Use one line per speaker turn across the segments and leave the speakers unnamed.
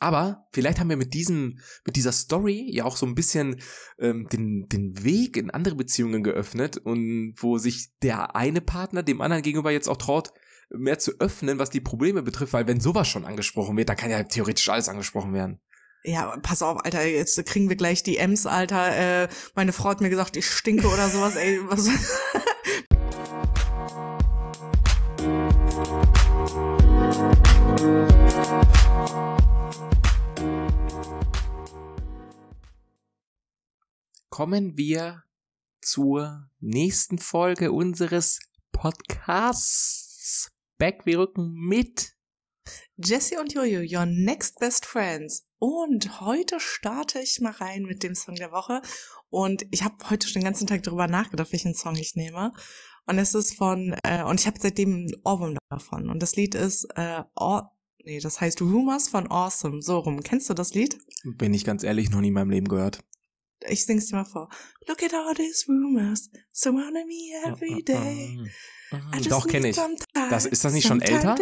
Aber vielleicht haben wir mit diesem, mit dieser Story ja auch so ein bisschen ähm, den, den Weg in andere Beziehungen geöffnet und wo sich der eine Partner dem anderen gegenüber jetzt auch traut, mehr zu öffnen, was die Probleme betrifft, weil wenn sowas schon angesprochen wird, da kann ja theoretisch alles angesprochen werden.
Ja, pass auf, Alter, jetzt kriegen wir gleich die Ems, Alter. Äh, meine Frau hat mir gesagt, ich stinke oder sowas, ey. Was?
kommen wir zur nächsten Folge unseres Podcasts. Back, wir rücken mit.
Jesse und Jojo, your next best friends. Und heute starte ich mal rein mit dem Song der Woche. Und ich habe heute schon den ganzen Tag darüber nachgedacht, welchen Song ich nehme. Und es ist von, äh, und ich habe seitdem einen Ohrwurm davon. Und das Lied ist, äh, Or nee, das heißt Rumors von Awesome. So rum. Kennst du das Lied?
Bin ich ganz ehrlich, noch nie in meinem Leben gehört
ich sing's dir mal vor. Look at all these rumors surrounding me every day.
Doch, kenne ich. Das, ist das nicht schon älter?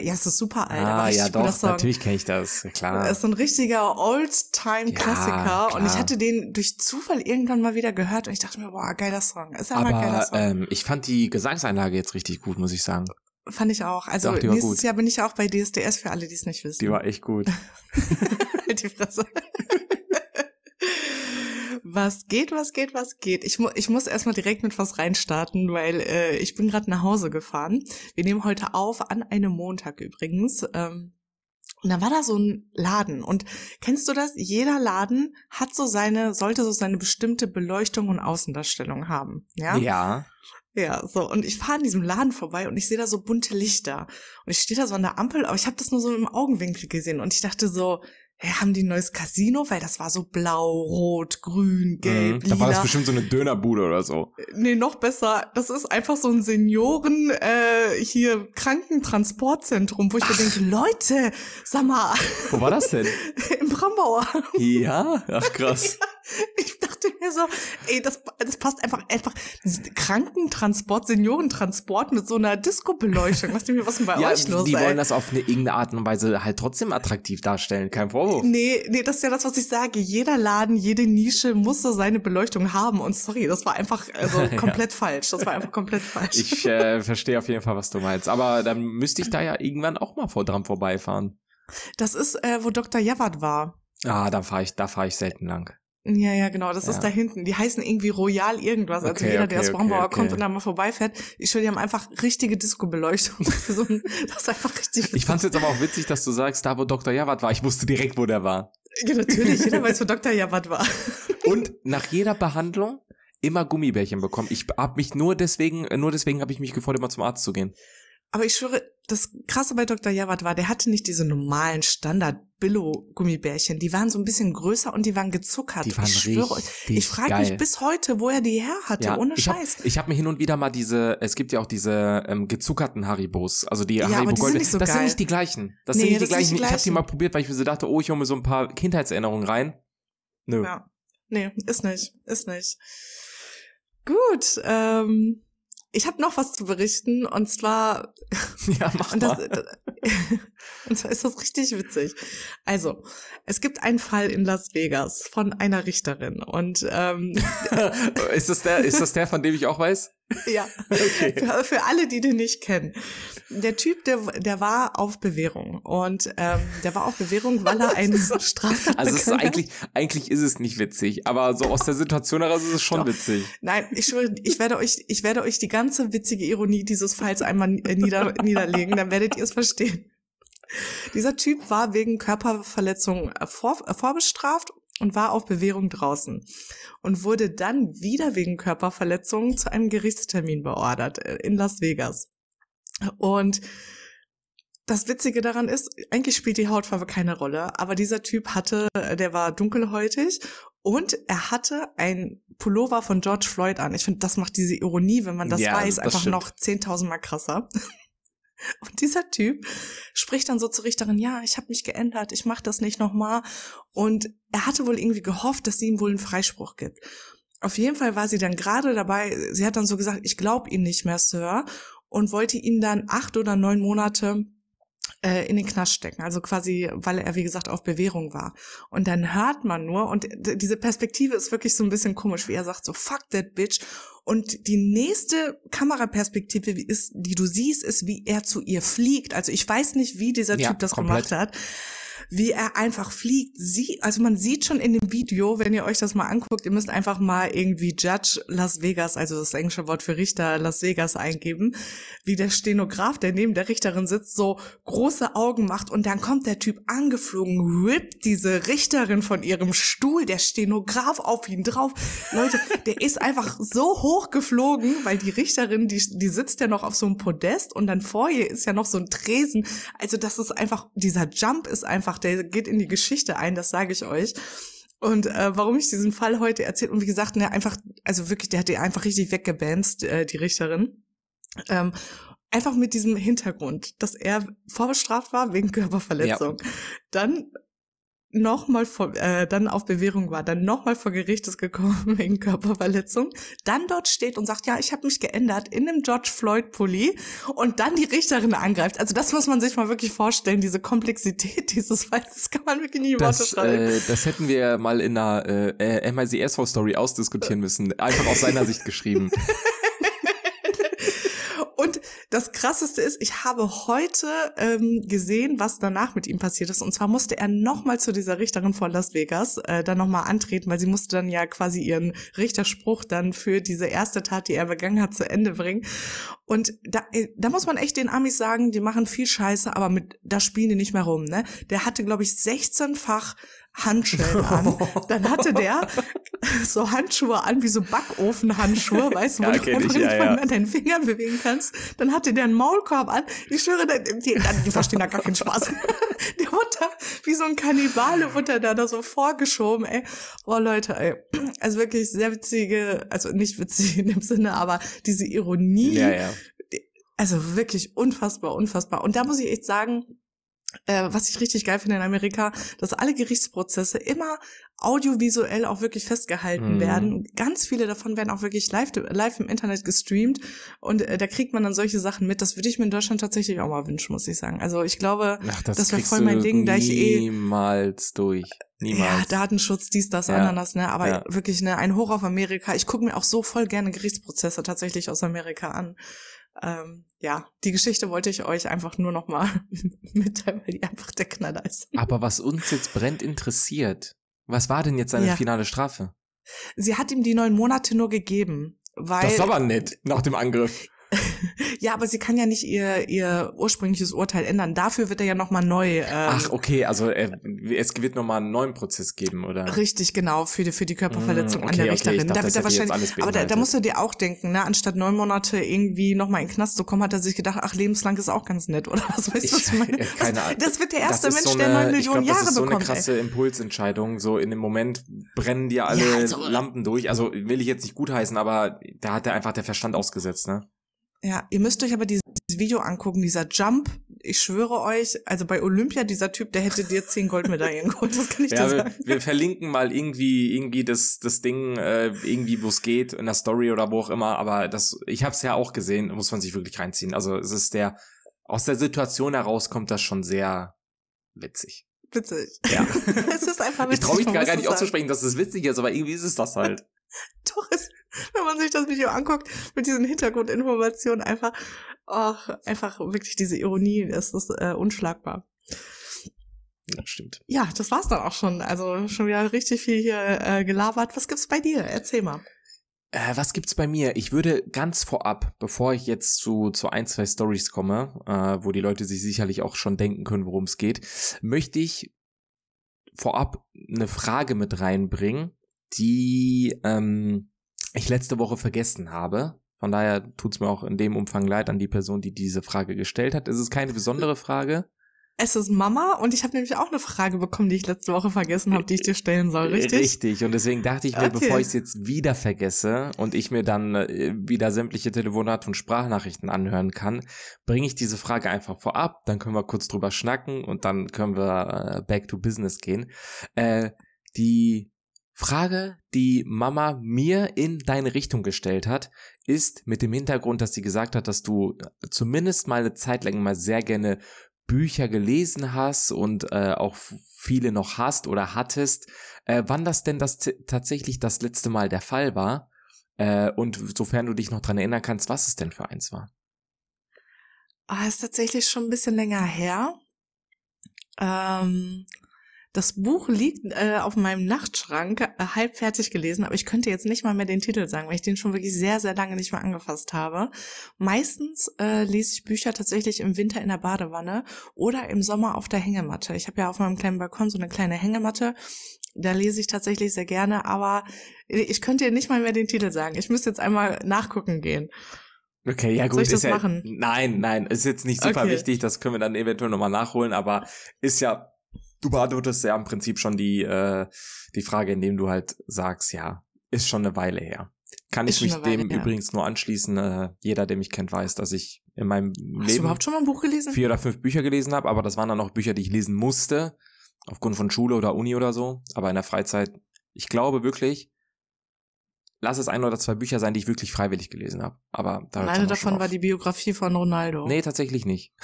Ja, es ist super alt.
Ah, ja, doch, natürlich kenne ich das, klar.
Das ist so ein richtiger Old-Time-Klassiker. Ja, und ich hatte den durch Zufall irgendwann mal wieder gehört und ich dachte mir, boah, geiler Song. Ist
aber geiler Song. Ähm, ich fand die Gesangseinlage jetzt richtig gut, muss ich sagen.
Fand ich auch. Also Doch, nächstes gut. Jahr bin ich auch bei DSDS für alle, die es nicht wissen.
Die war echt gut.
die Fresse was geht, was geht, was geht. Ich, mu ich muss erstmal direkt mit was reinstarten, weil äh, ich bin gerade nach Hause gefahren. Wir nehmen heute auf, an einem Montag übrigens. Ähm, und dann war da so ein Laden. Und kennst du das? Jeder Laden hat so seine, sollte so seine bestimmte Beleuchtung und Außendarstellung haben. Ja.
Ja.
Ja, so. Und ich fahre an diesem Laden vorbei und ich sehe da so bunte Lichter. Und ich stehe da so an der Ampel, aber ich habe das nur so im Augenwinkel gesehen. Und ich dachte so, hey, haben die ein neues Casino? Weil das war so blau, rot, grün, gelb, mhm.
Da war das bestimmt so eine Dönerbude oder so.
Nee, noch besser. Das ist einfach so ein Senioren, äh, hier Krankentransportzentrum, wo ich Ach. mir denke, Leute, sag mal.
Wo war das denn?
Im Brambauer.
Ja? Ach krass.
ich dachte mir so, ey, das, das passt einfach, einfach Krankentransport, Seniorentransport mit so einer Disco-Beleuchtung. Was, was denn bei ja, euch los?
Die ey? wollen das auf eine irgendeine Art und Weise halt trotzdem attraktiv darstellen, kein Vorwurf.
Nee, nee, das ist ja das, was ich sage. Jeder Laden, jede Nische muss so seine Beleuchtung haben. Und sorry, das war einfach also komplett ja. falsch. Das war einfach komplett falsch.
Ich äh, verstehe auf jeden Fall, was du meinst. Aber dann müsste ich da ja irgendwann auch mal vor dran vorbeifahren.
Das ist, äh, wo Dr. Jawad war.
Ah, da fahre ich, da fahre ich selten lang.
Ja, ja, genau, das ja. ist da hinten. Die heißen irgendwie Royal irgendwas. Also jeder, okay, der aus Brambauer okay, kommt und da mal vorbeifährt, ich schwöre, die haben einfach richtige Disco-Beleuchtung. so das ist einfach richtig.
Ich fand es jetzt aber auch witzig, dass du sagst, da wo Dr. Jawad war, ich wusste direkt, wo der war.
Ja, natürlich, jeder weiß, wo Dr. Jawad war.
und nach jeder Behandlung immer Gummibärchen bekommen. Ich hab mich nur deswegen, nur deswegen habe ich mich gefreut, immer zum Arzt zu gehen.
Aber ich schwöre, das Krasse bei Dr. Jawad war, der hatte nicht diese normalen Standard-Billo-Gummibärchen. Die waren so ein bisschen größer und die waren gezuckert.
Die waren
ich
schwöre,
ich frage mich bis heute, wo er die her hatte, ja, ohne
ich
Scheiß.
Hab, ich habe mir hin und wieder mal diese, es gibt ja auch diese ähm, gezuckerten Haribos, also die
ja,
Haribo
Gold. Sind so
das
geil.
sind nicht die gleichen. Das nee, sind nicht die gleichen. Nicht die gleichen. Ich habe die mal probiert, weil ich mir so dachte, oh, ich hole mir so ein paar Kindheitserinnerungen rein. Nö.
Ja. Nee, ist nicht, ist nicht. Gut, ähm, ich habe noch was zu berichten und zwar
ja mach und, das,
und zwar ist das richtig witzig. Also es gibt einen Fall in Las Vegas von einer Richterin und ähm,
ist das der ist das der von dem ich auch weiß?
Ja. Okay. Für, für, alle, die den nicht kennen. Der Typ, der, der war auf Bewährung. Und ähm, der war auf Bewährung, weil er einen Straftat
Also es ist eigentlich, eigentlich ist es nicht witzig, aber so aus der Situation heraus ist es schon Doch. witzig.
Nein, ich schwöre, ich werde euch, ich werde euch die ganze witzige Ironie dieses Falls einmal nieder, niederlegen, dann werdet ihr es verstehen. Dieser Typ war wegen Körperverletzung vor, vorbestraft und war auf Bewährung draußen und wurde dann wieder wegen Körperverletzung zu einem Gerichtstermin beordert äh, in Las Vegas. Und das Witzige daran ist, eigentlich spielt die Hautfarbe keine Rolle, aber dieser Typ hatte, äh, der war dunkelhäutig und er hatte ein Pullover von George Floyd an. Ich finde, das macht diese Ironie, wenn man das ja, weiß, das einfach stimmt. noch 10.000 Mal krasser. Und dieser Typ spricht dann so zur Richterin, ja, ich habe mich geändert, ich mache das nicht nochmal. Und er hatte wohl irgendwie gehofft, dass sie ihm wohl einen Freispruch gibt. Auf jeden Fall war sie dann gerade dabei, sie hat dann so gesagt, ich glaube Ihnen nicht mehr, Sir, und wollte ihn dann acht oder neun Monate äh, in den Knast stecken. Also quasi, weil er, wie gesagt, auf Bewährung war. Und dann hört man nur, und diese Perspektive ist wirklich so ein bisschen komisch, wie er sagt, so fuck that bitch. Und die nächste Kameraperspektive ist, die du siehst, ist, wie er zu ihr fliegt. Also ich weiß nicht, wie dieser ja, Typ das komplett. gemacht hat wie er einfach fliegt. Sie, also man sieht schon in dem Video, wenn ihr euch das mal anguckt, ihr müsst einfach mal irgendwie Judge Las Vegas, also das englische Wort für Richter Las Vegas eingeben, wie der Stenograf, der neben der Richterin sitzt, so große Augen macht und dann kommt der Typ angeflogen, rippt diese Richterin von ihrem Stuhl, der Stenograf auf ihn drauf. Leute, der ist einfach so hoch geflogen, weil die Richterin, die, die sitzt ja noch auf so einem Podest und dann vor ihr ist ja noch so ein Tresen. Also das ist einfach, dieser Jump ist einfach der geht in die Geschichte ein, das sage ich euch. Und äh, warum ich diesen Fall heute erzähle, und wie gesagt, ne, einfach, also wirklich, der hat die einfach richtig weggebanzt, äh, die Richterin. Ähm, einfach mit diesem Hintergrund, dass er vorbestraft war wegen Körperverletzung. Ja. Dann nochmal vor, äh, dann auf Bewährung war, dann nochmal vor Gericht ist gekommen wegen Körperverletzung, dann dort steht und sagt, ja, ich habe mich geändert in einem George Floyd Pulli und dann die Richterin angreift. Also das muss man sich mal wirklich vorstellen, diese Komplexität dieses Falls, das kann man wirklich nicht in Worte schreiben.
Äh, das hätten wir mal in einer äh, äh MICSV Story ausdiskutieren müssen, einfach aus seiner Sicht geschrieben.
Das Krasseste ist, ich habe heute ähm, gesehen, was danach mit ihm passiert ist. Und zwar musste er nochmal zu dieser Richterin von Las Vegas äh, dann nochmal antreten, weil sie musste dann ja quasi ihren Richterspruch dann für diese erste Tat, die er begangen hat, zu Ende bringen. Und da, äh, da muss man echt den Amis sagen, die machen viel Scheiße, aber mit da spielen die nicht mehr rum. Ne? Der hatte, glaube ich, 16-fach Handschellen an. Dann hatte der so Handschuhe an, wie so Backofenhandschuhe, weißt du, wo ja, du einfach ja, ja. deinen Finger bewegen kannst. Dann hatte der einen Maulkorb an. Ich schwöre, die, die, die verstehen da gar keinen Spaß. Der wurde da, wie so ein Kannibale, wurde da, da so vorgeschoben, ey. Boah, Leute, ey. Also wirklich sehr witzige, also nicht witzig in dem Sinne, aber diese Ironie. Ja, ja. Also wirklich unfassbar, unfassbar. Und da muss ich echt sagen, äh, was ich richtig geil finde in Amerika, dass alle Gerichtsprozesse immer audiovisuell auch wirklich festgehalten mm. werden. Ganz viele davon werden auch wirklich live, live im Internet gestreamt und äh, da kriegt man dann solche Sachen mit. Das würde ich mir in Deutschland tatsächlich auch mal wünschen, muss ich sagen. Also ich glaube, Ach, das, das wäre voll mein Ding, da ich
eh niemals durch. Niemals. Ja,
Datenschutz, dies, das, ja. Ananas, ne? Aber ja. wirklich, ne, ein Hoch auf Amerika. Ich gucke mir auch so voll gerne Gerichtsprozesse tatsächlich aus Amerika an ähm, ja, die Geschichte wollte ich euch einfach nur noch mal mitteilen, weil die einfach der Knaller ist.
Aber was uns jetzt brennt interessiert, was war denn jetzt seine ja. finale Strafe?
Sie hat ihm die neun Monate nur gegeben, weil.
Das ist aber nett, nach dem Angriff.
Ja, aber sie kann ja nicht ihr, ihr ursprüngliches Urteil ändern. Dafür wird er ja nochmal neu. Ähm,
Ach, okay, also er, es wird nochmal einen neuen Prozess geben, oder?
Richtig, genau, für die, für die Körperverletzung mm, okay, an der Richterin. Okay, dachte, da wird er wahrscheinlich. Aber da, da musst du dir auch denken, ne, anstatt neun Monate irgendwie nochmal in den Knast zu kommen, hat er sich gedacht, ach, lebenslang ist auch ganz nett, oder was weißt du, was ich meine? Keine Ahnung. Das wird der erste Mensch, so eine, der neun Millionen glaub, Jahre bekommt. Das ist so
eine krasse ey. Impulsentscheidung. So in dem Moment brennen dir alle ja, also, Lampen durch. Also will ich jetzt nicht gutheißen, aber da hat er einfach der Verstand ausgesetzt, ne?
Ja, ihr müsst euch aber dieses Video angucken, dieser Jump. Ich schwöre euch, also bei Olympia, dieser Typ, der hätte dir zehn Goldmedaillen geholt, das kann ich ja, dir sagen.
Wir, wir, verlinken mal irgendwie, irgendwie das, das Ding, äh, irgendwie, wo es geht, in der Story oder wo auch immer, aber das, ich hab's ja auch gesehen, muss man sich wirklich reinziehen. Also es ist der, aus der Situation heraus kommt das schon sehr witzig.
Witzig.
Ja.
es ist einfach witzig.
Ich traue mich gar, gar nicht auszusprechen, dass es witzig ist, aber irgendwie ist es das halt.
Doch, es, wenn man sich das Video anguckt, mit diesen Hintergrundinformationen einfach, ach, einfach wirklich diese Ironie, das ist äh, unschlagbar.
Ja, stimmt.
Ja, das war's dann auch schon. Also schon wieder richtig viel hier äh, gelabert. Was gibt's bei dir? Erzähl mal.
Äh, was gibt's bei mir? Ich würde ganz vorab, bevor ich jetzt zu, zu ein, zwei Stories komme, äh, wo die Leute sich sicherlich auch schon denken können, worum es geht, möchte ich vorab eine Frage mit reinbringen, die ähm, ich letzte Woche vergessen habe. Von daher tut's mir auch in dem Umfang leid an die Person, die diese Frage gestellt hat. Es ist keine besondere Frage.
Es ist Mama und ich habe nämlich auch eine Frage bekommen, die ich letzte Woche vergessen habe, die ich dir stellen soll, richtig?
Richtig, und deswegen dachte ich mir, okay. bevor ich es jetzt wieder vergesse und ich mir dann äh, wieder sämtliche Telefonate und Sprachnachrichten anhören kann, bringe ich diese Frage einfach vorab, dann können wir kurz drüber schnacken und dann können wir äh, back to business gehen. Äh, die Frage, die Mama mir in deine Richtung gestellt hat, ist mit dem Hintergrund, dass sie gesagt hat, dass du zumindest mal eine Zeit lang mal sehr gerne Bücher gelesen hast und äh, auch viele noch hast oder hattest, äh, wann das denn das tatsächlich das letzte Mal der Fall war äh, und sofern du dich noch dran erinnern kannst, was es denn für eins war.
Ah, ist tatsächlich schon ein bisschen länger her. Ähm, das Buch liegt äh, auf meinem Nachtschrank, äh, halb fertig gelesen, aber ich könnte jetzt nicht mal mehr den Titel sagen, weil ich den schon wirklich sehr, sehr lange nicht mehr angefasst habe. Meistens äh, lese ich Bücher tatsächlich im Winter in der Badewanne oder im Sommer auf der Hängematte. Ich habe ja auf meinem kleinen Balkon so eine kleine Hängematte. Da lese ich tatsächlich sehr gerne, aber ich könnte dir nicht mal mehr den Titel sagen. Ich müsste jetzt einmal nachgucken gehen.
Okay, ja gut.
Soll ich das
ja,
machen?
Nein, nein, ist jetzt nicht super
Okay.
wichtig, das können wir dann eventuell nochmal nachholen, aber ist ja, du beantwortest ja im Prinzip schon die, äh, die Frage, indem du halt sagst, ja, ist schon eine Weile her. Kann
Ist
ich mich
Weile
dem
her.
übrigens nur anschließen. Äh, jeder, der mich kennt, weiß, dass ich in meinem
Hast du
Leben
überhaupt schon mal ein Buch gelesen?
vier oder fünf Bücher gelesen habe, aber das waren dann auch Bücher, die ich lesen musste, aufgrund von Schule oder Uni oder so. Aber in der Freizeit, ich glaube wirklich, lass es ein oder zwei Bücher sein, die ich wirklich freiwillig gelesen habe. Aber da
Eine davon war die Biografie von Ronaldo.
Nee, tatsächlich nicht.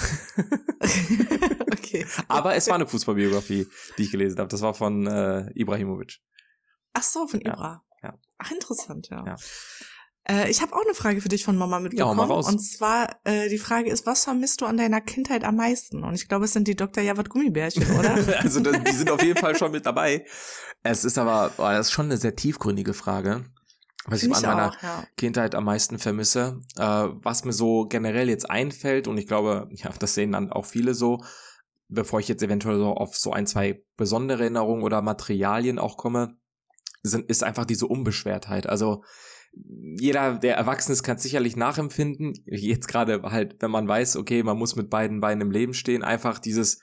okay.
Aber es war eine Fußballbiografie, die ich gelesen habe. Das war von äh, Ibrahimovic.
Ach so, von
Ja,
Ibra.
ja.
Ach, interessant, ja.
Ja.
Äh, ich habe auch eine Frage für dich von Mama mitbekommen.
mal raus.
Und zwar, äh, die Frage ist, was vermisst du an deiner Kindheit am meisten? Und ich glaube, es sind die Dr. Jawad Gummibärchen, oder?
also das, die sind auf jeden Fall schon mit dabei. Es ist aber, oh, das ist schon eine sehr tiefgründige Frage. Was ich
Finde
an meiner
auch, ja.
Kindheit am meisten vermisse. Äh, was mir so generell jetzt einfällt, und ich glaube, ja, das sehen dann auch viele so, bevor ich jetzt eventuell so auf so ein, zwei besondere Erinnerungen oder Materialien auch komme, sind, ist einfach diese Unbeschwertheit. Also jeder, der erwachsen ist, kann es sicherlich nachempfinden. Jetzt gerade halt, wenn man weiß, okay, man muss mit beiden Beinen im Leben stehen, einfach dieses,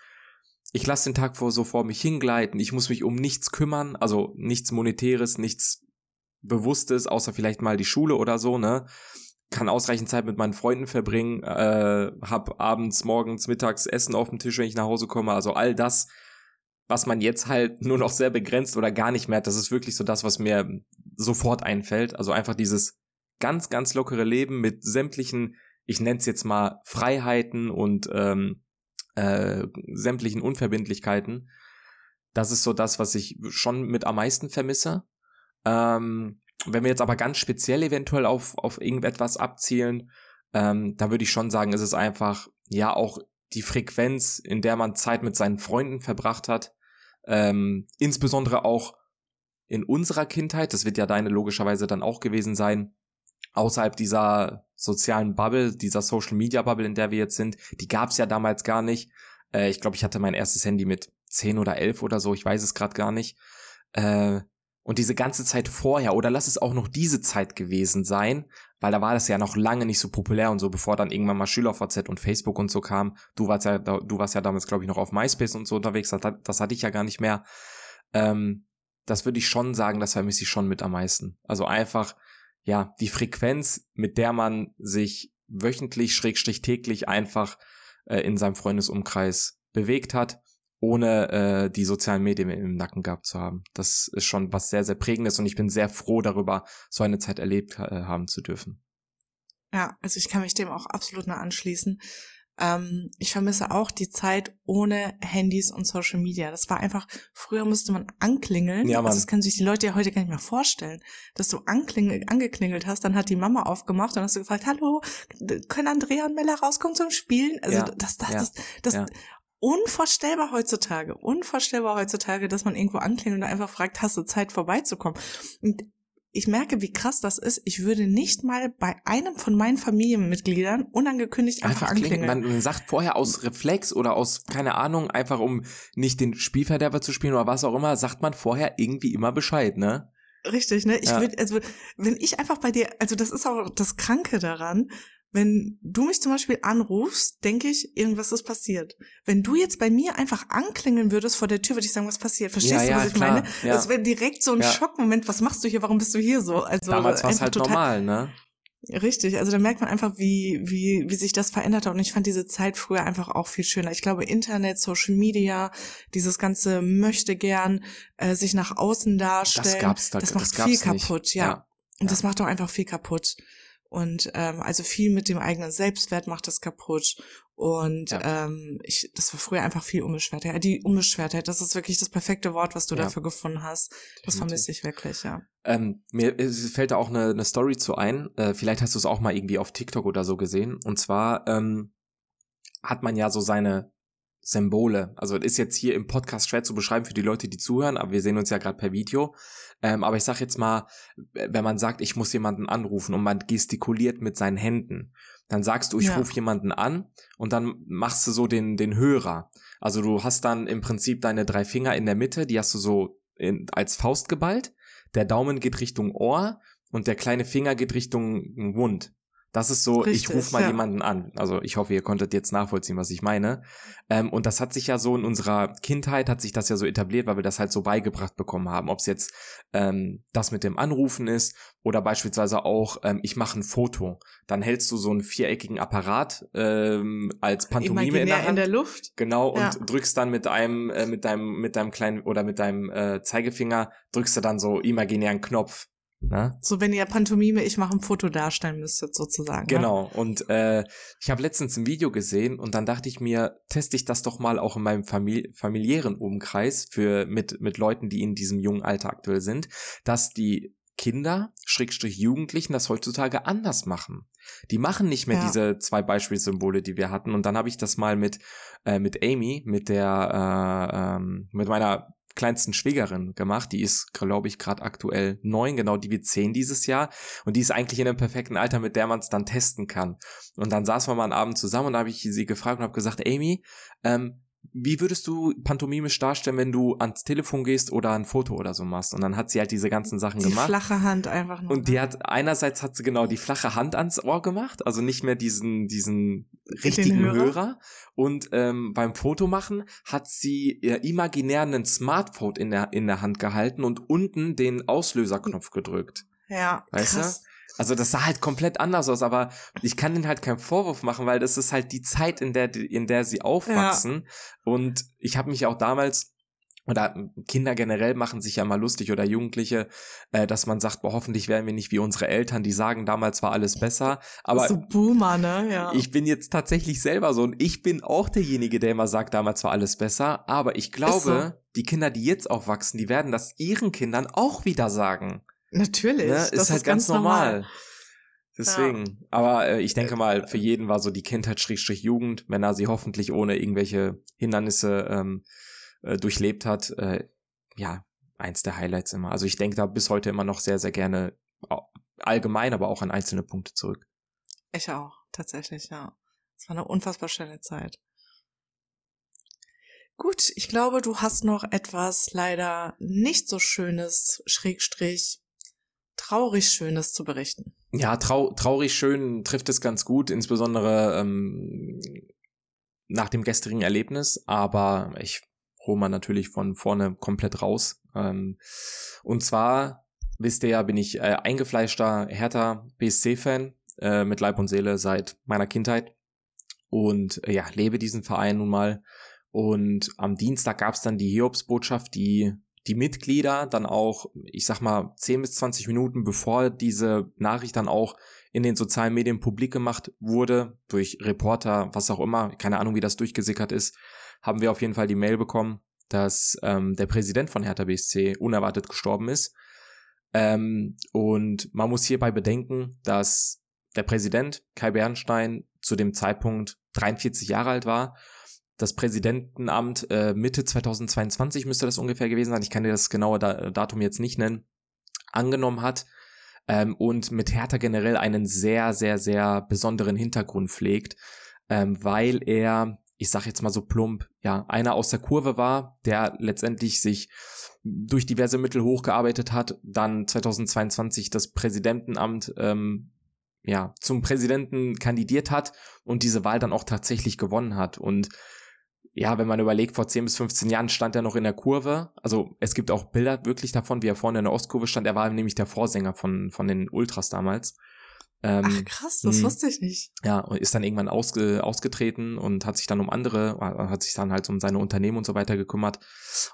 ich lasse den Tag vor so vor mich hingleiten, ich muss mich um nichts kümmern, also nichts Monetäres, nichts Bewusstes, außer vielleicht mal die Schule oder so, ne? Kann ausreichend Zeit mit meinen Freunden verbringen, äh, hab abends, morgens, mittags Essen auf dem Tisch, wenn ich nach Hause komme. Also all das, was man jetzt halt nur noch sehr begrenzt oder gar nicht mehr hat, das ist wirklich so das, was mir sofort einfällt. Also einfach dieses ganz, ganz lockere Leben mit sämtlichen, ich nenne es jetzt mal Freiheiten und ähm, äh, sämtlichen Unverbindlichkeiten. Das ist so das, was ich schon mit am meisten vermisse. Ähm, wenn wir jetzt aber ganz speziell eventuell auf, auf irgendetwas abzielen, ähm, da würde ich schon sagen, ist es einfach, ja, auch die Frequenz, in der man Zeit mit seinen Freunden verbracht hat, ähm, insbesondere auch in unserer Kindheit, das wird ja deine logischerweise dann auch gewesen sein, außerhalb dieser sozialen Bubble, dieser Social Media Bubble, in der wir jetzt sind, die gab es ja damals gar nicht. Äh, ich glaube, ich hatte mein erstes Handy mit 10 oder 11 oder so, ich weiß es gerade gar nicht. Äh, und diese ganze Zeit vorher, oder lass es auch noch diese Zeit gewesen sein, weil da war das ja noch lange nicht so populär und so, bevor dann irgendwann mal SchülerVZ und Facebook und so kam. Du warst ja, du warst ja damals, glaube ich, noch auf MySpace und so unterwegs, das, das hatte ich ja gar nicht mehr. Ähm, das würde ich schon sagen, das vermisse ich schon mit am meisten. Also einfach, ja, die Frequenz, mit der man sich wöchentlich, schrägstrich täglich einfach äh, in seinem Freundesumkreis bewegt hat, ohne äh, die sozialen Medien im Nacken gehabt zu haben. Das ist schon was sehr, sehr prägendes und ich bin sehr froh darüber, so eine Zeit erlebt äh, haben zu dürfen.
Ja, also ich kann mich dem auch absolut nur anschließen. Ähm, ich vermisse auch die Zeit ohne Handys und Social Media. Das war einfach, früher musste man anklingeln.
Ja, Mann.
Also das können sich die Leute ja heute gar nicht mehr vorstellen. Dass du anklingel, angeklingelt hast, dann hat die Mama aufgemacht und hast du gefragt, hallo, können Andrea und Mella rauskommen zum Spielen? Also
Ja,
das, das,
ja,
das, das
ja.
Unvorstellbar heutzutage. Unvorstellbar heutzutage, dass man irgendwo anklingelt und einfach fragt, hast du Zeit vorbeizukommen? Und ich merke, wie krass das ist. Ich würde nicht mal bei einem von meinen Familienmitgliedern unangekündigt einfach,
Einfach
anklingeln.
Man, man sagt vorher aus Reflex oder aus, keine Ahnung, einfach um nicht den Spielverderber zu spielen oder was auch immer, sagt man vorher irgendwie immer Bescheid, ne?
Richtig, ne? Ich
Ja.
würde, also wenn ich einfach bei dir, also das ist auch das Kranke daran, wenn du mich zum Beispiel anrufst, denke ich, irgendwas ist passiert. Wenn du jetzt bei mir einfach anklingeln würdest vor der Tür, würde ich sagen, was passiert? Verstehst
Ja,
du,
ja,
was ich
klar,
meine?
ja.
Das wäre direkt so ein
Ja.
Schockmoment. Was machst du hier? Warum bist du hier so? Also
Damals war es halt normal, ne?
Richtig, also da merkt man einfach, wie, wie, wie sich das verändert hat. Und ich fand diese Zeit früher einfach auch viel schöner. Ich glaube, Internet, Social Media, dieses ganze möchte gern äh, sich nach außen darstellen.
Das gab's da,
das
das
macht
gab's
viel
nicht.
kaputt, ja.
Ja.
Und
ja.
das macht auch einfach viel kaputt. Und ähm, also viel mit dem eigenen Selbstwert macht das kaputt. Und ja. ähm, ich, das war früher einfach viel Unbeschwertheit. Ja, die Unbeschwertheit, das ist wirklich das perfekte Wort, was du ja. dafür gefunden hast. Das vermisse ich wirklich, ja.
Ähm, mir fällt da auch eine, eine Story zu ein. Äh, vielleicht hast du es auch mal irgendwie auf TikTok oder so gesehen. Und zwar ähm, hat man ja so seine Symbole. Also ist jetzt hier im Podcast schwer zu beschreiben für die Leute, die zuhören, aber wir sehen uns ja gerade per Video. Ähm, aber ich sag jetzt mal, wenn man sagt, ich muss jemanden anrufen und man gestikuliert mit seinen Händen, dann sagst du, ich ja. rufe jemanden an und dann machst du so den, den Hörer. Also du hast dann im Prinzip deine drei Finger in der Mitte, die hast du so in, als Faust geballt. Der Daumen geht Richtung Ohr und der kleine Finger geht Richtung Mund. Das ist so, Richtig, ich rufe mal ja. jemanden an. Also ich hoffe, ihr konntet jetzt nachvollziehen, was ich meine. Ähm, und das hat sich ja so in unserer Kindheit, hat sich das ja so etabliert, weil wir das halt so beigebracht bekommen haben. Ob es jetzt ähm, das mit dem Anrufen ist oder beispielsweise auch, ähm, ich mache ein Foto. Dann hältst du so einen viereckigen Apparat ähm, als Pantomime Imaginär in der Hand.
in der Luft.
Genau, ja. und drückst dann mit einem, äh, mit deinem, mit deinem kleinen oder mit deinem äh, Zeigefinger, drückst du dann so imaginären Knopf.
Ne? So, wenn ihr Pantomime, ich mache ein Foto darstellen müsstet, sozusagen.
Ne? Genau. Ne? Und äh, ich habe letztens ein Video gesehen und dann dachte ich mir, teste ich das doch mal auch in meinem famili familiären Umkreis für mit, mit Leuten, die in diesem jungen Alter aktuell sind, dass die Kinder, Schrägstrich Jugendlichen, das heutzutage anders machen. Die machen nicht mehr ja. diese zwei Beispielsymbole, die wir hatten. Und dann habe ich das mal mit, äh, mit Amy, mit der, äh, ähm, mit meiner kleinsten Schwägerin gemacht. Die ist, glaube ich, gerade aktuell neun, genau die wird zehn dieses Jahr. Und die ist eigentlich in einem perfekten Alter, mit der man es dann testen kann. Und dann saßen wir mal einen Abend zusammen und habe ich sie gefragt und habe gesagt, Amy, ähm, wie würdest du pantomimisch darstellen, wenn du ans Telefon gehst oder ein Foto oder so machst? Und dann hat sie halt diese ganzen Sachen
die
gemacht.
Die flache Hand einfach nur.
Und die ne? hat, einerseits hat sie genau die flache Hand ans Ohr gemacht, also nicht mehr diesen, diesen richtigen Hörer. Hörer. Und ähm, beim Fotomachen hat sie ihr imaginär einen Smartphone in der, in der Hand gehalten und unten den Auslöserknopf gedrückt.
Ja, weißt krass. Du?
Also das sah halt komplett anders aus, aber ich kann ihnen halt keinen Vorwurf machen, weil das ist halt die Zeit, in der, in der sie aufwachsen. Ja. Und ich habe mich auch damals oder Kinder generell machen sich ja mal lustig oder Jugendliche, äh, dass man sagt, boah, hoffentlich werden wir nicht wie unsere Eltern, die sagen, damals war alles besser. Aber
so Boomer, ne? Ja.
Ich bin jetzt tatsächlich selber so und ich bin auch derjenige, der immer sagt, damals war alles besser. Aber ich glaube, so. die Kinder, die jetzt aufwachsen, die werden das ihren Kindern auch wieder sagen.
Natürlich. Ne?
Ist das halt ist ganz, ganz normal. normal. Deswegen. Ja. Aber äh, ich denke mal, für jeden war so die Kindheit Schrägstrich Jugend, wenn er sie hoffentlich ohne irgendwelche Hindernisse ähm, äh, durchlebt hat. Äh, ja, eins der Highlights immer. Also ich denke da bis heute immer noch sehr, sehr gerne allgemein, aber auch an einzelne Punkte zurück.
Ich auch, tatsächlich, ja. Es war eine unfassbar schöne Zeit. Gut, ich glaube, du hast noch etwas leider nicht so schönes, Schrägstrich, traurig Schönes zu berichten.
Ja, trau traurig schön trifft es ganz gut, insbesondere ähm, nach dem gestrigen Erlebnis, aber ich hole mal natürlich von vorne komplett raus. Ähm, und zwar, wisst ihr ja, bin ich äh, eingefleischter Hertha BSC-Fan äh, mit Leib und Seele seit meiner Kindheit und äh, ja, lebe diesen Verein nun mal. Und am Dienstag gab es dann die Hiobsbotschaft, die die Mitglieder dann auch, ich sag mal, 10 bis 20 Minuten bevor diese Nachricht dann auch in den sozialen Medien publik gemacht wurde, durch Reporter, was auch immer, keine Ahnung, wie das durchgesickert ist, haben wir auf jeden Fall die Mail bekommen, dass ähm, der Präsident von Hertha BSC unerwartet gestorben ist. Ähm, und man muss hierbei bedenken, dass der Präsident Kai Bernstein zu dem Zeitpunkt 43 Jahre alt war das Präsidentenamt äh, Mitte 2022 müsste das ungefähr gewesen sein. Ich kann dir das genaue Datum jetzt nicht nennen. Angenommen hat ähm, und mit Hertha generell einen sehr, sehr, sehr besonderen Hintergrund pflegt, ähm, weil er, ich sag jetzt mal so plump, ja, einer aus der Kurve war, der letztendlich sich durch diverse Mittel hochgearbeitet hat, dann 2022 das Präsidentenamt ähm, ja, zum Präsidenten kandidiert hat und diese Wahl dann auch tatsächlich gewonnen hat. Und ja, wenn man überlegt, vor 10 bis 15 Jahren stand er noch in der Kurve. Also es gibt auch Bilder wirklich davon, wie er vorne in der Ostkurve stand. Er war nämlich der Vorsänger von, von den Ultras damals.
Ähm, Ach krass, das mh, wusste ich nicht.
Ja, und ist dann irgendwann ausge, ausgetreten und hat sich dann um andere, hat sich dann halt um seine Unternehmen und so weiter gekümmert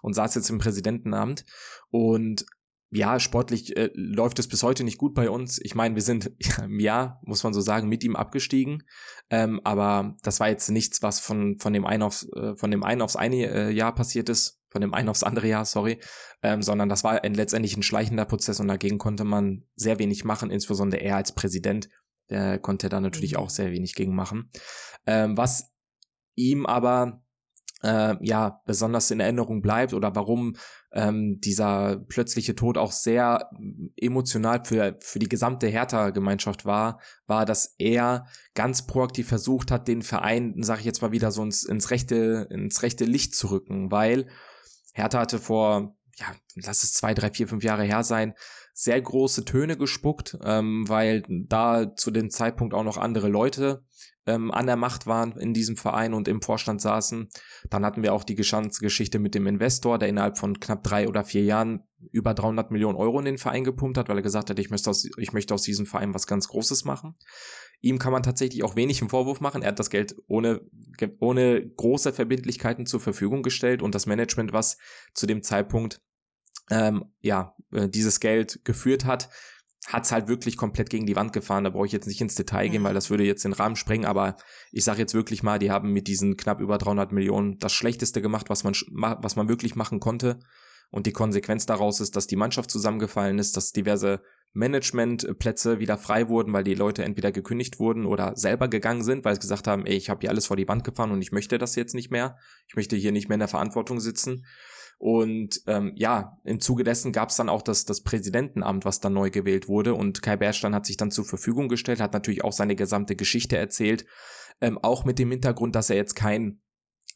und saß jetzt im Präsidentenamt. Und ja, sportlich äh, läuft es bis heute nicht gut bei uns. Ich meine, wir sind im Jahr, muss man so sagen, mit ihm abgestiegen. Ähm, aber das war jetzt nichts, was von, von dem einen aufs, äh, von dem einen aufs eine äh, Jahr passiert ist, von dem einen aufs andere Jahr, sorry, ähm, sondern das war ein, letztendlich ein schleichender Prozess und dagegen konnte man sehr wenig machen, insbesondere er als Präsident, der konnte da natürlich mhm. auch sehr wenig gegen machen. Ähm, was ihm aber äh, ja besonders in Erinnerung bleibt oder warum ähm, dieser plötzliche Tod auch sehr emotional für, für die gesamte Hertha-Gemeinschaft war, war, dass er ganz proaktiv versucht hat, den Verein, sag ich jetzt mal wieder, so ins, ins rechte, ins rechte Licht zu rücken, weil Hertha hatte vor, ja, lass es zwei, drei, vier, fünf Jahre her sein, sehr große Töne gespuckt, ähm, weil da zu dem Zeitpunkt auch noch andere Leute ähm, an der Macht waren in diesem Verein und im Vorstand saßen. Dann hatten wir auch die Geschichte mit dem Investor, der innerhalb von knapp drei oder vier Jahren über 300 Millionen Euro in den Verein gepumpt hat, weil er gesagt hat, ich möchte aus, ich möchte aus diesem Verein was ganz Großes machen. Ihm kann man tatsächlich auch wenig im Vorwurf machen. Er hat das Geld ohne, ohne große Verbindlichkeiten zur Verfügung gestellt und das Management, was zu dem Zeitpunkt ähm, ja, äh, dieses Geld geführt hat, hat's halt wirklich komplett gegen die Wand gefahren. Da brauche ich jetzt nicht ins Detail gehen, mhm. weil das würde jetzt den Rahmen sprengen. Aber ich sage jetzt wirklich mal, die haben mit diesen knapp über 300 Millionen das Schlechteste gemacht, was man, was man wirklich machen konnte. Und die Konsequenz daraus ist, dass die Mannschaft zusammengefallen ist, dass diverse Managementplätze wieder frei wurden, weil die Leute entweder gekündigt wurden oder selber gegangen sind, weil sie gesagt haben, ey, ich habe hier alles vor die Wand gefahren und ich möchte das jetzt nicht mehr. Ich möchte hier nicht mehr in der Verantwortung sitzen. Und ähm, ja, im Zuge dessen gab es dann auch das, das Präsidentenamt, was dann neu gewählt wurde. Und Kai Bärstein hat sich dann zur Verfügung gestellt, hat natürlich auch seine gesamte Geschichte erzählt. Ähm, auch mit dem Hintergrund, dass er jetzt kein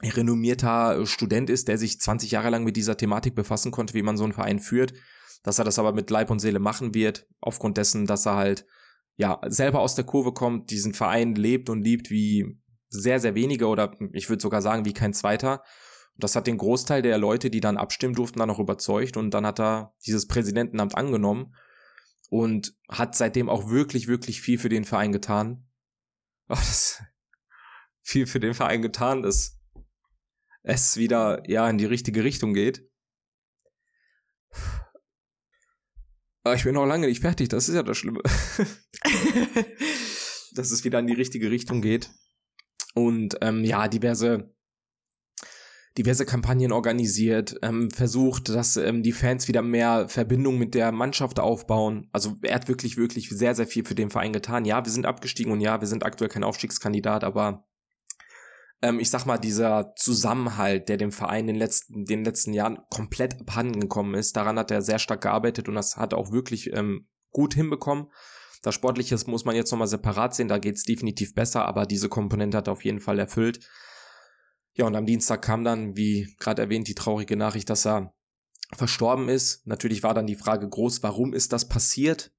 renommierter Student ist, der sich 20 Jahre lang mit dieser Thematik befassen konnte, wie man so einen Verein führt, dass er das aber mit Leib und Seele machen wird, aufgrund dessen, dass er halt ja selber aus der Kurve kommt, diesen Verein lebt und liebt wie sehr, sehr wenige oder ich würde sogar sagen wie kein zweiter das hat den Großteil der Leute, die dann abstimmen durften, dann auch überzeugt und dann hat er dieses Präsidentenamt angenommen und hat seitdem auch wirklich, wirklich viel für den Verein getan. Oh, viel für den Verein getan, dass es wieder ja in die richtige Richtung geht. Aber ich bin noch lange nicht fertig, das ist ja das Schlimme. dass es wieder in die richtige Richtung geht. Und ähm, ja, diverse diverse Kampagnen organisiert, ähm, versucht, dass ähm, die Fans wieder mehr Verbindung mit der Mannschaft aufbauen. Also er hat wirklich, wirklich sehr, sehr viel für den Verein getan. Ja, wir sind abgestiegen und ja, wir sind aktuell kein Aufstiegskandidat, aber ähm, ich sag mal, dieser Zusammenhalt, der dem Verein in den letzten, den letzten Jahren komplett abhanden gekommen ist, daran hat er sehr stark gearbeitet und das hat er auch wirklich ähm, gut hinbekommen. Das Sportliches muss man jetzt nochmal separat sehen, da geht's definitiv besser, aber diese Komponente hat er auf jeden Fall erfüllt. Ja, und am Dienstag kam dann, wie gerade erwähnt, die traurige Nachricht, dass er verstorben ist. Natürlich war dann die Frage groß, warum ist das passiert?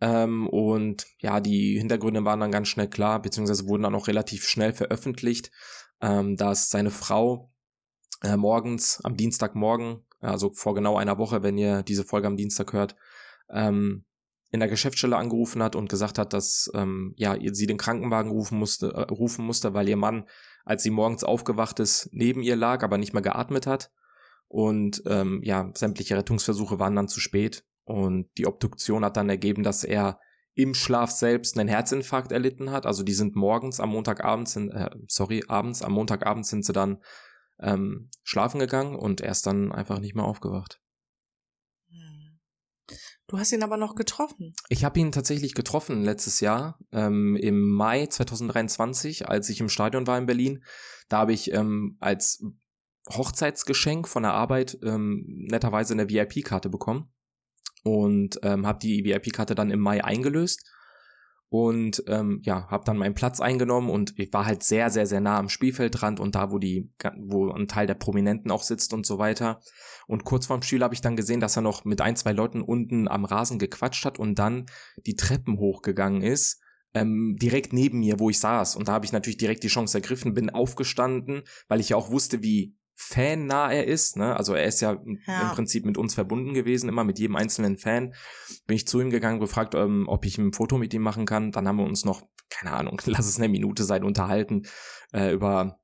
Ähm, und ja, die Hintergründe waren dann ganz schnell klar, beziehungsweise wurden dann auch relativ schnell veröffentlicht, ähm, dass seine Frau äh, morgens, am Dienstagmorgen, also vor genau einer Woche, wenn ihr diese Folge am Dienstag hört, ähm, in der Geschäftsstelle angerufen hat und gesagt hat, dass ähm, ja sie den Krankenwagen rufen musste, äh, rufen musste, weil ihr Mann als sie morgens aufgewacht ist, neben ihr lag, aber nicht mehr geatmet hat. Und ähm, ja, sämtliche Rettungsversuche waren dann zu spät. Und die Obduktion hat dann ergeben, dass er im Schlaf selbst einen Herzinfarkt erlitten hat. Also die sind morgens am Montagabend sind, äh, sorry, abends, am Montagabend sind sie dann ähm, schlafen gegangen und er ist dann einfach nicht mehr aufgewacht.
Du hast ihn aber noch getroffen.
Ich habe ihn tatsächlich getroffen letztes Jahr, ähm, im Mai 2023, als ich im Stadion war in Berlin. Da habe ich ähm, als Hochzeitsgeschenk von der Arbeit ähm, netterweise eine VIP-Karte bekommen und ähm, habe die VIP-Karte dann im Mai eingelöst und ähm, ja, habe dann meinen Platz eingenommen und ich war halt sehr, sehr, sehr nah am Spielfeldrand und da, wo die, wo ein Teil der Prominenten auch sitzt und so weiter. Und kurz vorm Spiel habe ich dann gesehen, dass er noch mit ein, zwei Leuten unten am Rasen gequatscht hat und dann die Treppen hochgegangen ist, ähm, direkt neben mir, wo ich saß. Und da habe ich natürlich direkt die Chance ergriffen, bin aufgestanden, weil ich ja auch wusste, wie fannah er ist, ne? Also er ist ja, ja, im Prinzip mit uns verbunden gewesen, immer mit jedem einzelnen Fan. Bin ich zu ihm gegangen, gefragt, ähm, ob ich ein Foto mit ihm machen kann. Dann haben wir uns noch, keine Ahnung, lass es eine Minute sein, unterhalten äh, über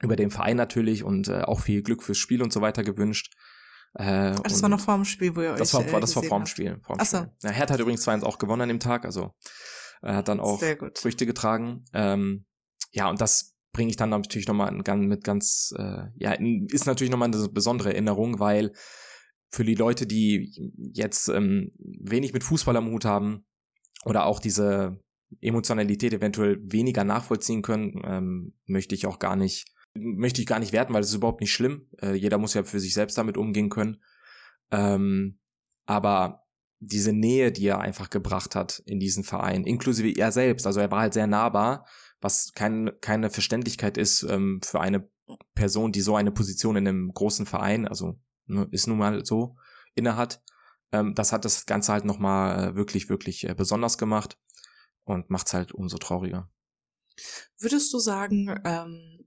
über den Verein natürlich und äh, auch viel Glück fürs Spiel und so weiter gewünscht. Äh,
das war noch vor dem Spiel, wo ihr
das
euch
war,
äh,
das war vor dem. Spiel. Vor dem
Ach so.
Spiel. Ja, Hertha hat übrigens 2-1 auch gewonnen an dem Tag, also er hat dann auch. Früchte getragen. Ähm, ja, und das bringe ich dann natürlich nochmal mit ganz, äh, ja, ist natürlich nochmal eine besondere Erinnerung, weil für die Leute, die jetzt ähm, wenig mit Fußball am Hut haben oder auch diese Emotionalität eventuell weniger nachvollziehen können, ähm, möchte ich auch gar nicht, möchte ich gar nicht werten, weil es ist überhaupt nicht schlimm. Äh, jeder muss ja für sich selbst damit umgehen können. Ähm, aber diese Nähe, die er einfach gebracht hat in diesen Verein, inklusive er selbst, also er war halt sehr nahbar, was kein, keine Verständlichkeit ist ähm, für eine Person, die so eine Position in einem großen Verein, also ne, ist nun mal so, innehat. Ähm, das hat das Ganze halt nochmal äh, wirklich, wirklich äh, besonders gemacht und macht's halt umso trauriger.
Würdest du sagen, ähm,